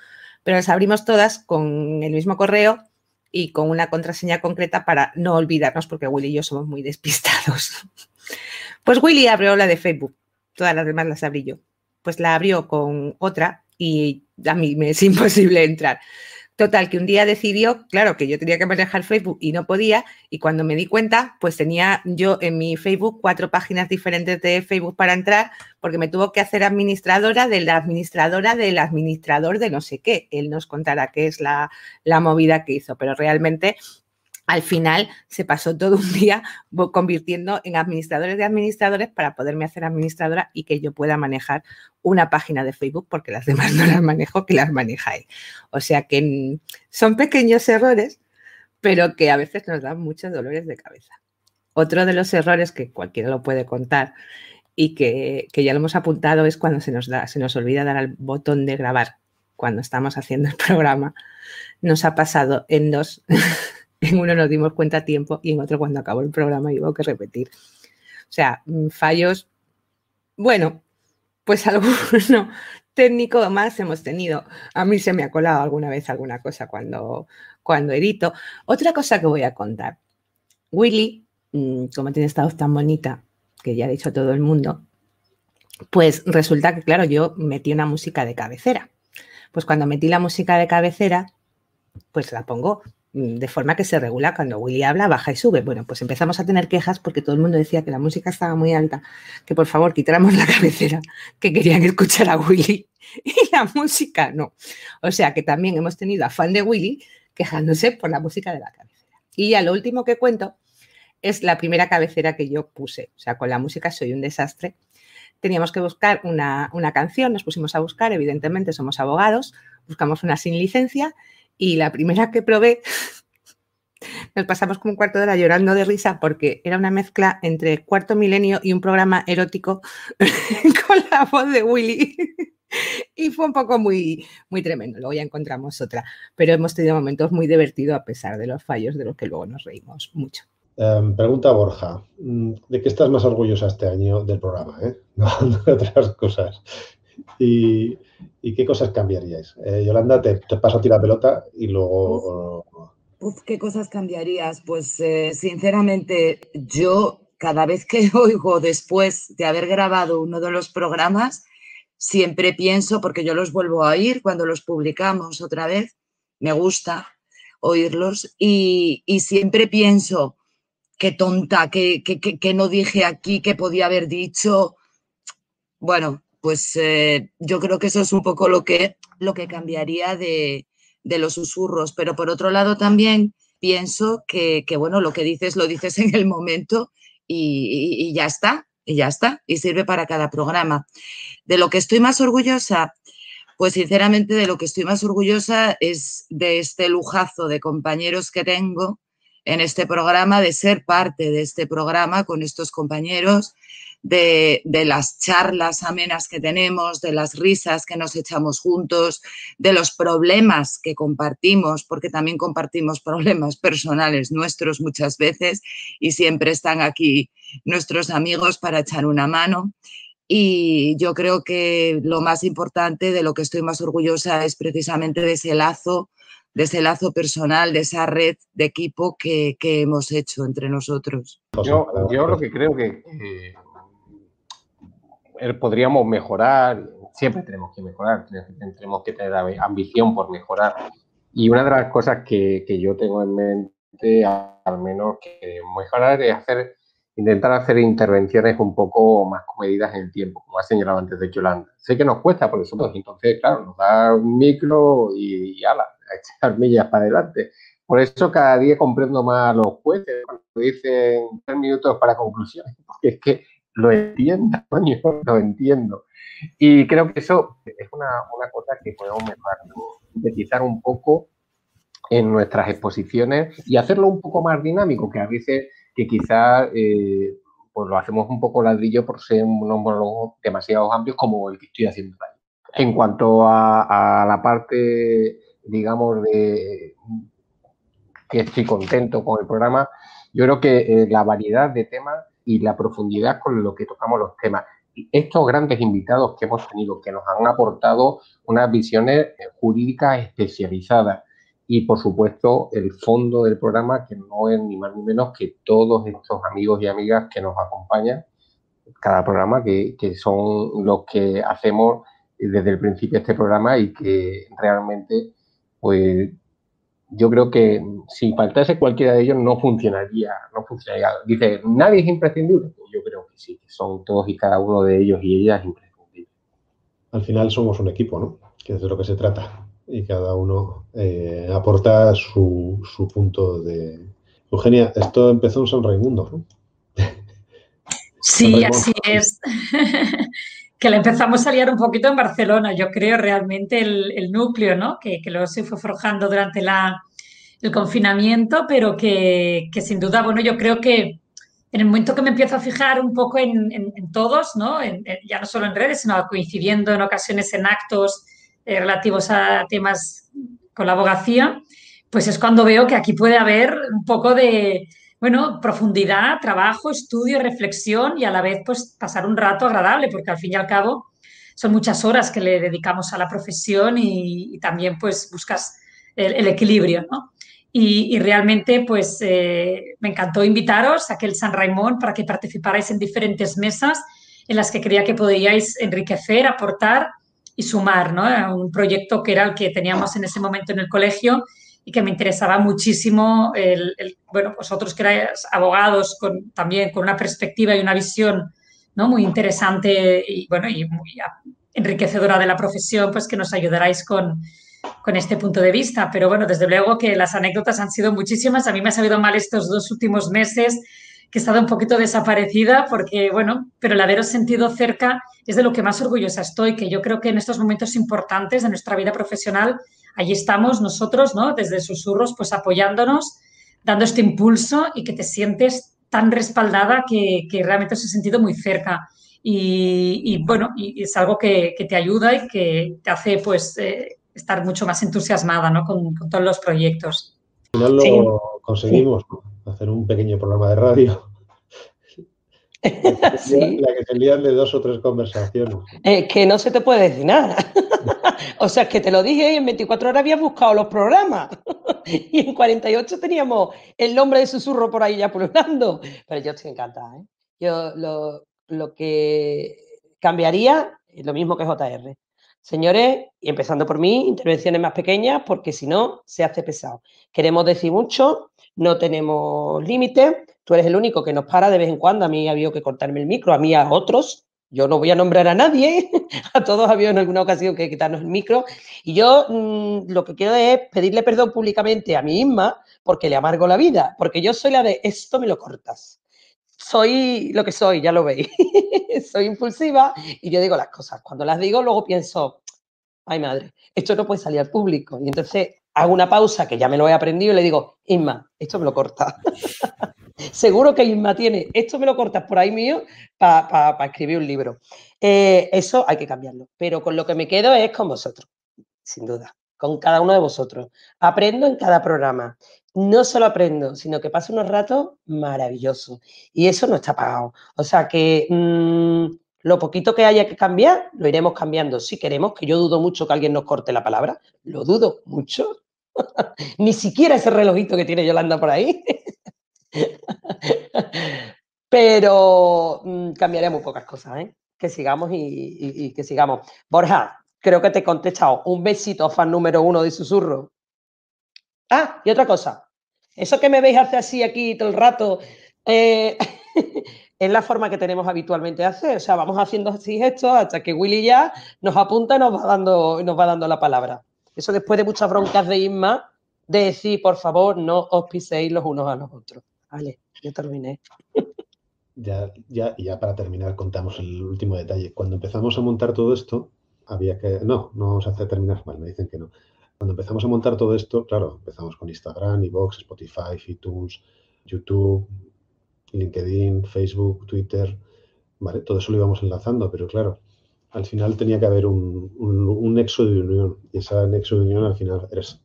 pero las abrimos todas con el mismo correo y con una contraseña concreta para no olvidarnos, porque Willy y yo somos muy despistados. Pues Willy abrió la de Facebook, todas las demás las abrí yo. Pues la abrió con otra y a mí me es imposible entrar. Total, que un día decidió, claro, que yo tenía que manejar Facebook y no podía, y cuando me di cuenta, pues tenía yo en mi Facebook cuatro páginas diferentes de Facebook para entrar, porque me tuvo que hacer administradora de la administradora del administrador de no sé qué. Él nos contará qué es la, la movida que hizo, pero realmente al final se pasó todo un día convirtiendo en administradores de administradores para poderme hacer administradora y que yo pueda manejar una página de Facebook porque las demás no las manejo, que las maneja él. O sea que mm, son pequeños errores, pero que a veces nos dan muchos dolores de cabeza. Otro de los errores que cualquiera lo puede contar y que, que ya lo hemos apuntado es cuando se nos, da, se nos olvida dar al botón de grabar cuando estamos haciendo el programa. Nos ha pasado en dos. En uno nos dimos cuenta a tiempo y en otro cuando acabó el programa hubo que repetir. O sea, mm, fallos, bueno, pues alguno técnico más hemos tenido. A mí se me ha colado alguna vez alguna cosa cuando, cuando edito. Otra cosa que voy a contar. Willy, mm, como tiene esta voz tan bonita, que ya ha dicho todo el mundo, pues resulta que, claro, yo metí una música de cabecera. Pues cuando metí la música de cabecera, pues la pongo de forma que se regula cuando Willy habla, baja y sube. Bueno, pues empezamos a tener quejas porque todo el mundo decía que la música estaba muy alta, que por favor quitáramos la cabecera, que querían escuchar a Willy y la música no. O sea que también hemos tenido afán de Willy quejándose por la música de la cabecera. Y ya lo último que cuento es la primera cabecera que yo puse. O sea, con la música soy un desastre. Teníamos que buscar una, una canción, nos pusimos a buscar, evidentemente somos abogados, buscamos una sin licencia y la primera que probé, nos pasamos como un cuarto de hora llorando de risa porque era una mezcla entre Cuarto Milenio y un programa erótico con la voz de Willy. Y fue un poco muy, muy tremendo. Luego ya encontramos otra. Pero hemos tenido momentos muy divertidos a pesar de los fallos de los que luego nos reímos mucho. Em, pregunta Borja, mm, ¿de qué estás más orgullosa este año del programa? eh? No de otras cosas. ¿Y, qué cosas cambiaríais? Eh, Yolanda, te, paso a ti la pelota y luego... ¿qué cosas cambiarías? Pues eh, sinceramente, yo cada vez que oigo después de haber grabado uno de los programas, siempre pienso, porque yo los vuelvo a oír cuando los publicamos otra vez, me gusta oírlos, y, siempre pienso, qué tonta, que, que no dije aquí, que podía haber dicho. Bueno, pues eh, yo creo que eso es un poco lo que, lo que cambiaría de, de los susurros, pero por otro lado también pienso que, bueno, lo que dices lo dices en el momento y ya está, y ya está, y sirve para cada programa. De lo que estoy más orgullosa, pues sinceramente de lo que estoy más orgullosa es de este lujazo de compañeros que tengo en este programa, de ser parte de este programa con estos compañeros, de, de, las charlas amenas que tenemos, de las risas que nos echamos juntos, de los problemas que compartimos, porque también compartimos problemas personales nuestros muchas veces y siempre están aquí nuestros amigos para echar una mano. Y yo creo que lo más importante, de lo que estoy más orgullosa, es precisamente de ese lazo, de ese lazo personal, de esa red de equipo que, que hemos hecho entre nosotros. Yo, yo lo que creo que eh, podríamos mejorar, siempre tenemos que mejorar, tenemos que tener ambición por mejorar. Y una de las cosas que, que yo tengo en mente, al menos que mejorar, es hacer intentar hacer intervenciones un poco más comedidas en el tiempo, como ha señalado antes de Yolanda. Sé que nos cuesta por eso, entonces, claro, nos da un micro y, y ala, a echar millas para adelante. Por eso cada día comprendo más a los jueces cuando dicen tres minutos para conclusiones, porque es que lo entiendo, coño, lo entiendo. Y creo que eso es una, una cosa que podemos mejorar, sintetizar un poco en nuestras exposiciones y hacerlo un poco más dinámico, que a veces que quizás eh, pues lo hacemos un poco ladrillo por ser unos monólogos demasiado amplios como el que estoy haciendo ahí. En cuanto a, la parte, digamos, de que estoy contento con el programa, yo creo que eh, la variedad de temas y la profundidad con lo que tocamos los temas. Estos grandes invitados que hemos tenido, que nos han aportado unas visiones eh, jurídicas especializadas, y por supuesto el fondo del programa que no es ni más ni menos que todos estos amigos y amigas que nos acompañan cada programa que, que son los que hacemos desde el principio este programa y que realmente pues yo creo que si faltase cualquiera de ellos no funcionaría, no funcionaría. Dice, nadie es imprescindible. Pues yo creo que sí, que son todos y cada uno de ellos y ellas imprescindibles. Al final somos un equipo, ¿no? Que es de lo que se trata y cada uno eh, aporta su, su, punto de... Eugenia, esto empezó en San Raimundo, ¿no? Sí, así es. que le empezamos a liar un poquito en Barcelona, yo creo realmente el, el núcleo, ¿no? Que, que, luego se fue forjando durante la, el confinamiento, pero que, que, sin duda, bueno, yo creo que en el momento que me empiezo a fijar un poco en, en, todos, ¿no? ya no solo en redes, sino coincidiendo en ocasiones en actos eh, relativos a temas con la abogacía, pues es cuando veo que aquí puede haber un poco de, bueno, profundidad, trabajo, estudio, reflexión y a la vez pues pasar un rato agradable, porque al fin y al cabo son muchas horas que le dedicamos a la profesión y, también pues buscas el, equilibrio, ¿no? Y, realmente pues eh, me encantó invitaros a aquel San Raimón para que participarais en diferentes mesas en las que creía que podíais enriquecer, aportar y sumar ¿no? a un proyecto que era el que teníamos en ese momento en el colegio y que me interesaba muchísimo, el, bueno, vosotros que erais abogados con, también con una perspectiva y una visión ¿no? muy interesante y, bueno, y muy enriquecedora de la profesión, pues que nos ayudaráis con, con este punto de vista. Pero bueno, desde luego que las anécdotas han sido muchísimas. A mí me ha sabido mal estos dos últimos meses que he estado un poquito desaparecida porque, bueno, pero el haberos sentido cerca es de lo que más orgullosa estoy, que yo creo que en estos momentos importantes de nuestra vida profesional, allí estamos nosotros, ¿no? Desde susurros, pues apoyándonos, dando este impulso y que te sientes tan respaldada que, que realmente os he sentido muy cerca. Y, bueno, y es algo que, que, te ayuda y que te hace pues eh, estar mucho más entusiasmada ¿no? con, con todos los proyectos. Al final lo conseguimos, hacer un pequeño programa de radio. ¿Sí? La que se lían de dos o tres conversaciones. Es que no se te puede decir nada. o sea, es que te lo dije y en 24 horas habías buscado los programas. y en 48 teníamos el nombre de susurro por ahí ya pululando. Pero yo estoy encantada. ¿eh? Yo lo, lo que cambiaría es lo mismo que JR. Señores, y empezando por mí, intervenciones más pequeñas, porque si no, se hace pesado. Queremos decir mucho, no tenemos límites. Tú eres el único que nos para de vez en cuando. A mí ha habido que cortarme el micro, a mí a otros. Yo no voy a nombrar a nadie, a todos ha habido en alguna ocasión que quitarnos el micro. Y yo mm, lo que quiero es pedirle perdón públicamente a mi misma porque le amargo la vida, porque yo soy la de esto me lo cortas. Soy lo que soy, ya lo veis. soy impulsiva y yo digo las cosas. Cuando las digo, luego pienso, ay madre, esto no puede salir al público. Y entonces hago una pausa que ya me lo he aprendido y le digo, Inma, esto me lo corta. Seguro que Inma tiene, esto me lo cortas por ahí mío para escribir un libro. Eh, eso hay que cambiarlo, pero con lo que me quedo es con vosotros, sin duda, con cada uno de vosotros. Aprendo en cada programa. No solo aprendo, sino que paso unos ratos maravillosos. Y eso no está pagado. O sea que mm, lo poquito que haya que cambiar, lo iremos cambiando si queremos, que yo dudo mucho que alguien nos corte la palabra, lo dudo mucho. Ni siquiera ese relojito que tiene Yolanda por ahí. Pero mm, cambiaremos pocas cosas, ¿eh? Que sigamos y, que sigamos. Borja, creo que te he contestado. Un besito, fan número uno de susurro. Ah, y otra cosa. Eso que me veis hacer así aquí todo el rato, eh, es la forma que tenemos habitualmente de hacer. O sea, vamos haciendo así gestos hasta que Willy ya nos apunta y nos va dando, nos va dando la palabra. Eso después de muchas broncas de Isma, de decir, por favor, no os piséis los unos a los otros. Vale, yo terminé. Ya, ya, ya para terminar contamos el último detalle. Cuando empezamos a montar todo esto, había que... No, no vamos a hacer terminar mal, me dicen que no. Cuando empezamos a montar todo esto, claro, empezamos con Instagram, iVoox, Spotify, iTunes, YouTube, LinkedIn, Facebook, Twitter, ¿vale? Todo eso lo íbamos enlazando, pero claro, al final tenía que haber un, nexo de unión y ese nexo de unión al final eres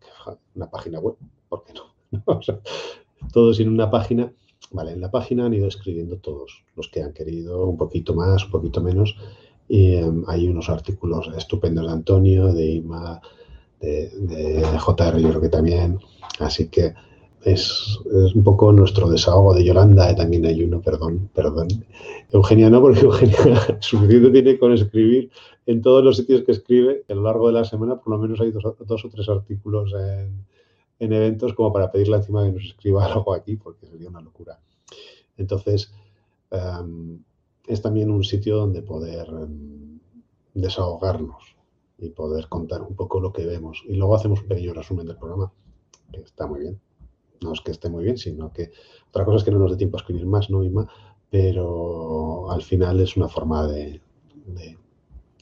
una página web, ¿por qué no? todo sin una página. Vale, en la página han ido escribiendo todos los que han querido, un poquito más, un poquito menos. Y em, hay unos artículos estupendos de Antonio, de Ima, de, JR, yo creo que también. Así que es, un poco nuestro desahogo de Yolanda, eh, también hay uno, perdón, perdón. Eugenia no, porque Eugenia suficiente tiene con escribir en todos los sitios que escribe, a lo largo de la semana por lo menos hay dos, o tres artículos en, eventos como para pedirle encima que nos escriba algo aquí, porque sería una locura. Entonces, em, es también un sitio donde poder em, desahogarnos y poder contar un poco lo que vemos. Y luego hacemos un pequeño resumen del programa, que está muy bien no es que esté muy bien, sino que otra cosa es que no nos dé tiempo a escribir más, ¿no, Ima? Pero al final es una forma de,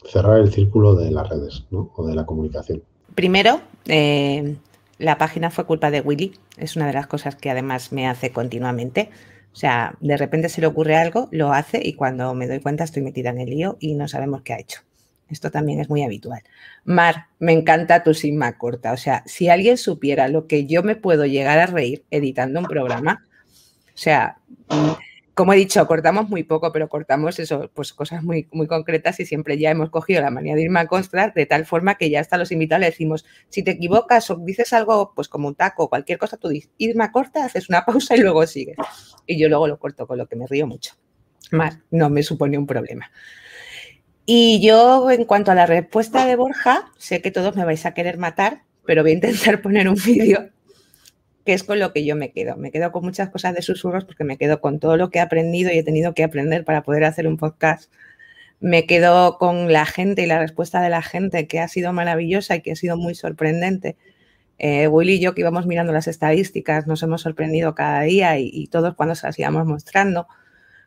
cerrar el círculo de las redes, ¿no? O de la comunicación. Primero, eh, la página fue culpa de Willy. Es una de las cosas que además me hace continuamente. O sea, de repente se le ocurre algo, lo hace y cuando me doy cuenta estoy metida en el lío y no sabemos qué ha hecho. Esto también es muy habitual. Mar, me encanta tu sigma corta. O sea, si alguien supiera lo que yo me puedo llegar a reír editando un programa, o sea, como he dicho, cortamos muy poco, pero cortamos eso, pues cosas muy, muy concretas y siempre ya hemos cogido la manía de irme a de tal forma que ya hasta los invitados le decimos, si te equivocas o dices algo, pues como un taco o cualquier cosa, tú dices, irme a corta, haces una pausa y luego sigues. Y yo luego lo corto con lo que me río mucho. Mar, no me supone un problema. Y yo, en cuanto a la respuesta de Borja, sé que todos me vais a querer matar, pero voy a intentar poner un vídeo que es con lo que yo me quedo. Me quedo con muchas cosas de susurros porque me quedo con todo lo que he aprendido y he tenido que aprender para poder hacer un podcast. Me quedo con la gente y la respuesta de la gente que ha sido maravillosa y que ha sido muy sorprendente. Eh, Willy y yo que íbamos mirando las estadísticas nos hemos sorprendido cada día y, todos cuando se las íbamos mostrando,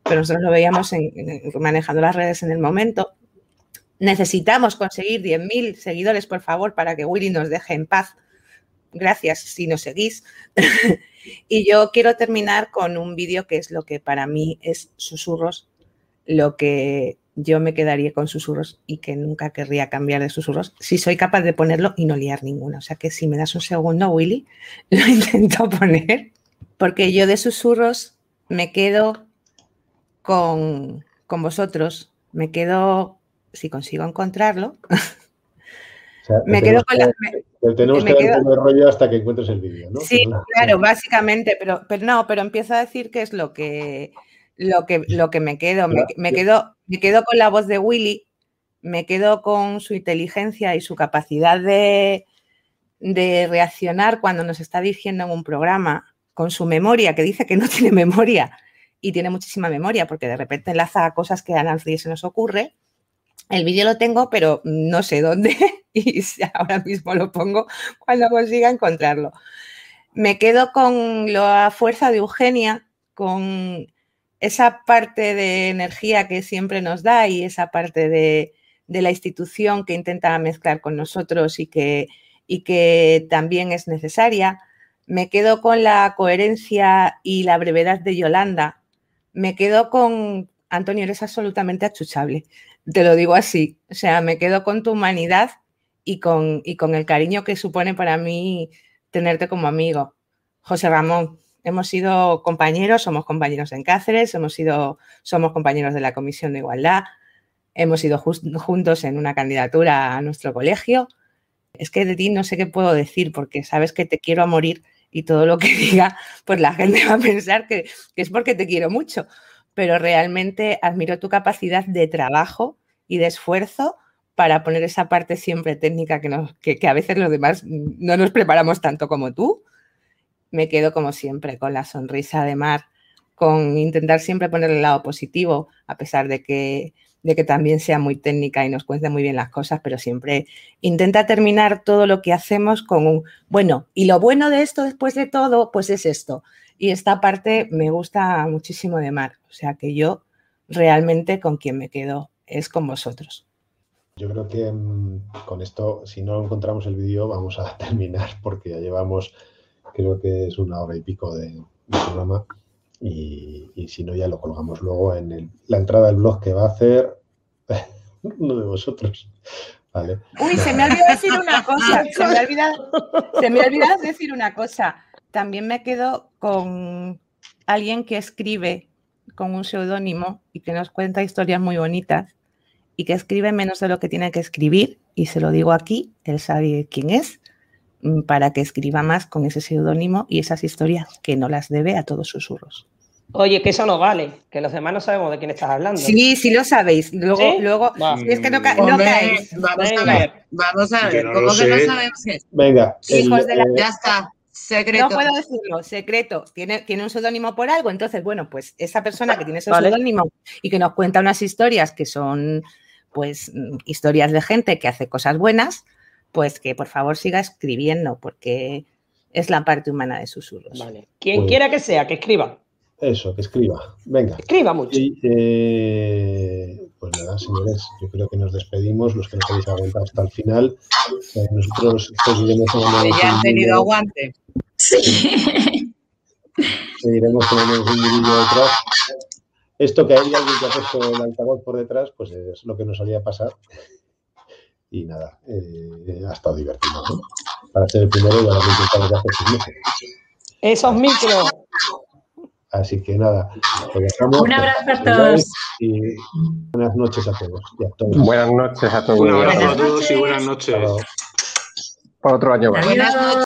pero nosotros lo veíamos manejando las redes en el momento Necesitamos conseguir 10.000 seguidores, por favor, para que Willy nos deje en paz. Gracias si nos seguís. y yo quiero terminar con un vídeo que es lo que para mí es susurros, lo que yo me quedaría con susurros y que nunca querría cambiar de susurros si soy capaz de ponerlo y no liar ninguno. O sea que si me das un segundo, Willy, lo intento poner, porque yo de susurros me quedo con, con vosotros, me quedo si consigo encontrarlo, me quedo con la... tenemos que dar el rollo hasta que encuentres el vídeo, ¿no? Sí, claro, básicamente, pero, pero no, pero empiezo a decir qué es lo que, lo que, lo que me quedo. Me, quedo. me quedo con la voz de Willy, me quedo con su inteligencia y su capacidad de, de reaccionar cuando nos está dirigiendo en un programa, con su memoria, que dice que no tiene memoria y tiene muchísima memoria, porque de repente enlaza cosas que a nadie se nos ocurre el vídeo lo tengo, pero no sé dónde y ahora mismo lo pongo cuando consiga encontrarlo. Me quedo con la fuerza de Eugenia, con esa parte de energía que siempre nos da y esa parte de, la institución que intenta mezclar con nosotros y que, y que también es necesaria. Me quedo con la coherencia y la brevedad de Yolanda. Me quedo con, Antonio, eres absolutamente achuchable te lo digo así, o sea, me quedo con tu humanidad y con, y con el cariño que supone para mí tenerte como amigo. José Ramón, hemos sido compañeros, somos compañeros en Cáceres, hemos sido, somos compañeros de la Comisión de Igualdad, hemos ido juntos en una candidatura a nuestro colegio. Es que de ti no sé qué puedo decir porque sabes que te quiero a morir y todo lo que diga, pues la gente va a pensar que, que es porque te quiero mucho pero realmente admiro tu capacidad de trabajo y de esfuerzo para poner esa parte siempre técnica que, a veces los demás no nos preparamos tanto como tú. Me quedo como siempre con la sonrisa de Mar, con intentar siempre poner el lado positivo, a pesar de que, de que también sea muy técnica y nos cuente muy bien las cosas, pero siempre intenta terminar todo lo que hacemos con un, bueno, y lo bueno de esto después de todo, pues es esto. Y esta parte me gusta muchísimo de Mar, o sea que yo realmente con quien me quedo es con vosotros. Yo creo que mm, con esto, si no encontramos el vídeo, vamos a terminar porque ya llevamos, creo que es una hora y pico de, de programa y, y, si no ya lo colgamos luego en el, la entrada del blog que va a hacer uno de vosotros. Vale. Uy, se me ha olvidado decir una cosa, se me ha olvidado, se me ha olvidado decir una cosa. También me quedo con alguien que escribe con un seudónimo y que nos cuenta historias muy bonitas y que escribe menos de lo que tiene que escribir, y se lo digo aquí, él sabe quién es, mm, para que escriba más con ese seudónimo y esas historias que no las debe a todos susurros. Oye, que eso no vale, que los demás no sabemos de quién estás hablando. Sí, sí lo sabéis. Luego, ¿Sí? luego, Va. si es que no, ca- no Hombre, caéis. Vamos a Venga. ver, vamos a ver. no ¿Cómo que no sabemos qué? Venga, el, Hijos de la- eh, Ya está, secreto. No puedo decirlo, secreto. Tiene, tiene un seudónimo por algo. Entonces, bueno, pues esa persona que tiene ese Vale. seudónimo y que nos cuenta unas historias que son, pues, mm, historias de gente que hace cosas buenas, pues que por favor siga escribiendo, porque es la parte humana de susurros. Vale. Quien Pues- quiera que sea, que escriba. eso, que escriba. Venga. Escriba mucho. Y, eh, pues nada, señores, yo creo que nos despedimos, los que nos habéis aguantado hasta el final. Eh, nosotros seguiremos tomando Que ya han tenido aguante. seguiremos tomando un vídeo detrás. Esto que hay alguien que ha puesto el altavoz por detrás, pues es lo que nos solía pasar. Y nada, eh, ha estado divertido. ¿no? Para ser el primero ya lo hemos intentado desde hace seis meses. Esos micros. Así que nada, dejamos. Un abrazo a todos. Y buenas noches a todos. y a. Buenas noches a todos. Un abrazo a todos y buenas noches. Por otro año más. Buenas noches.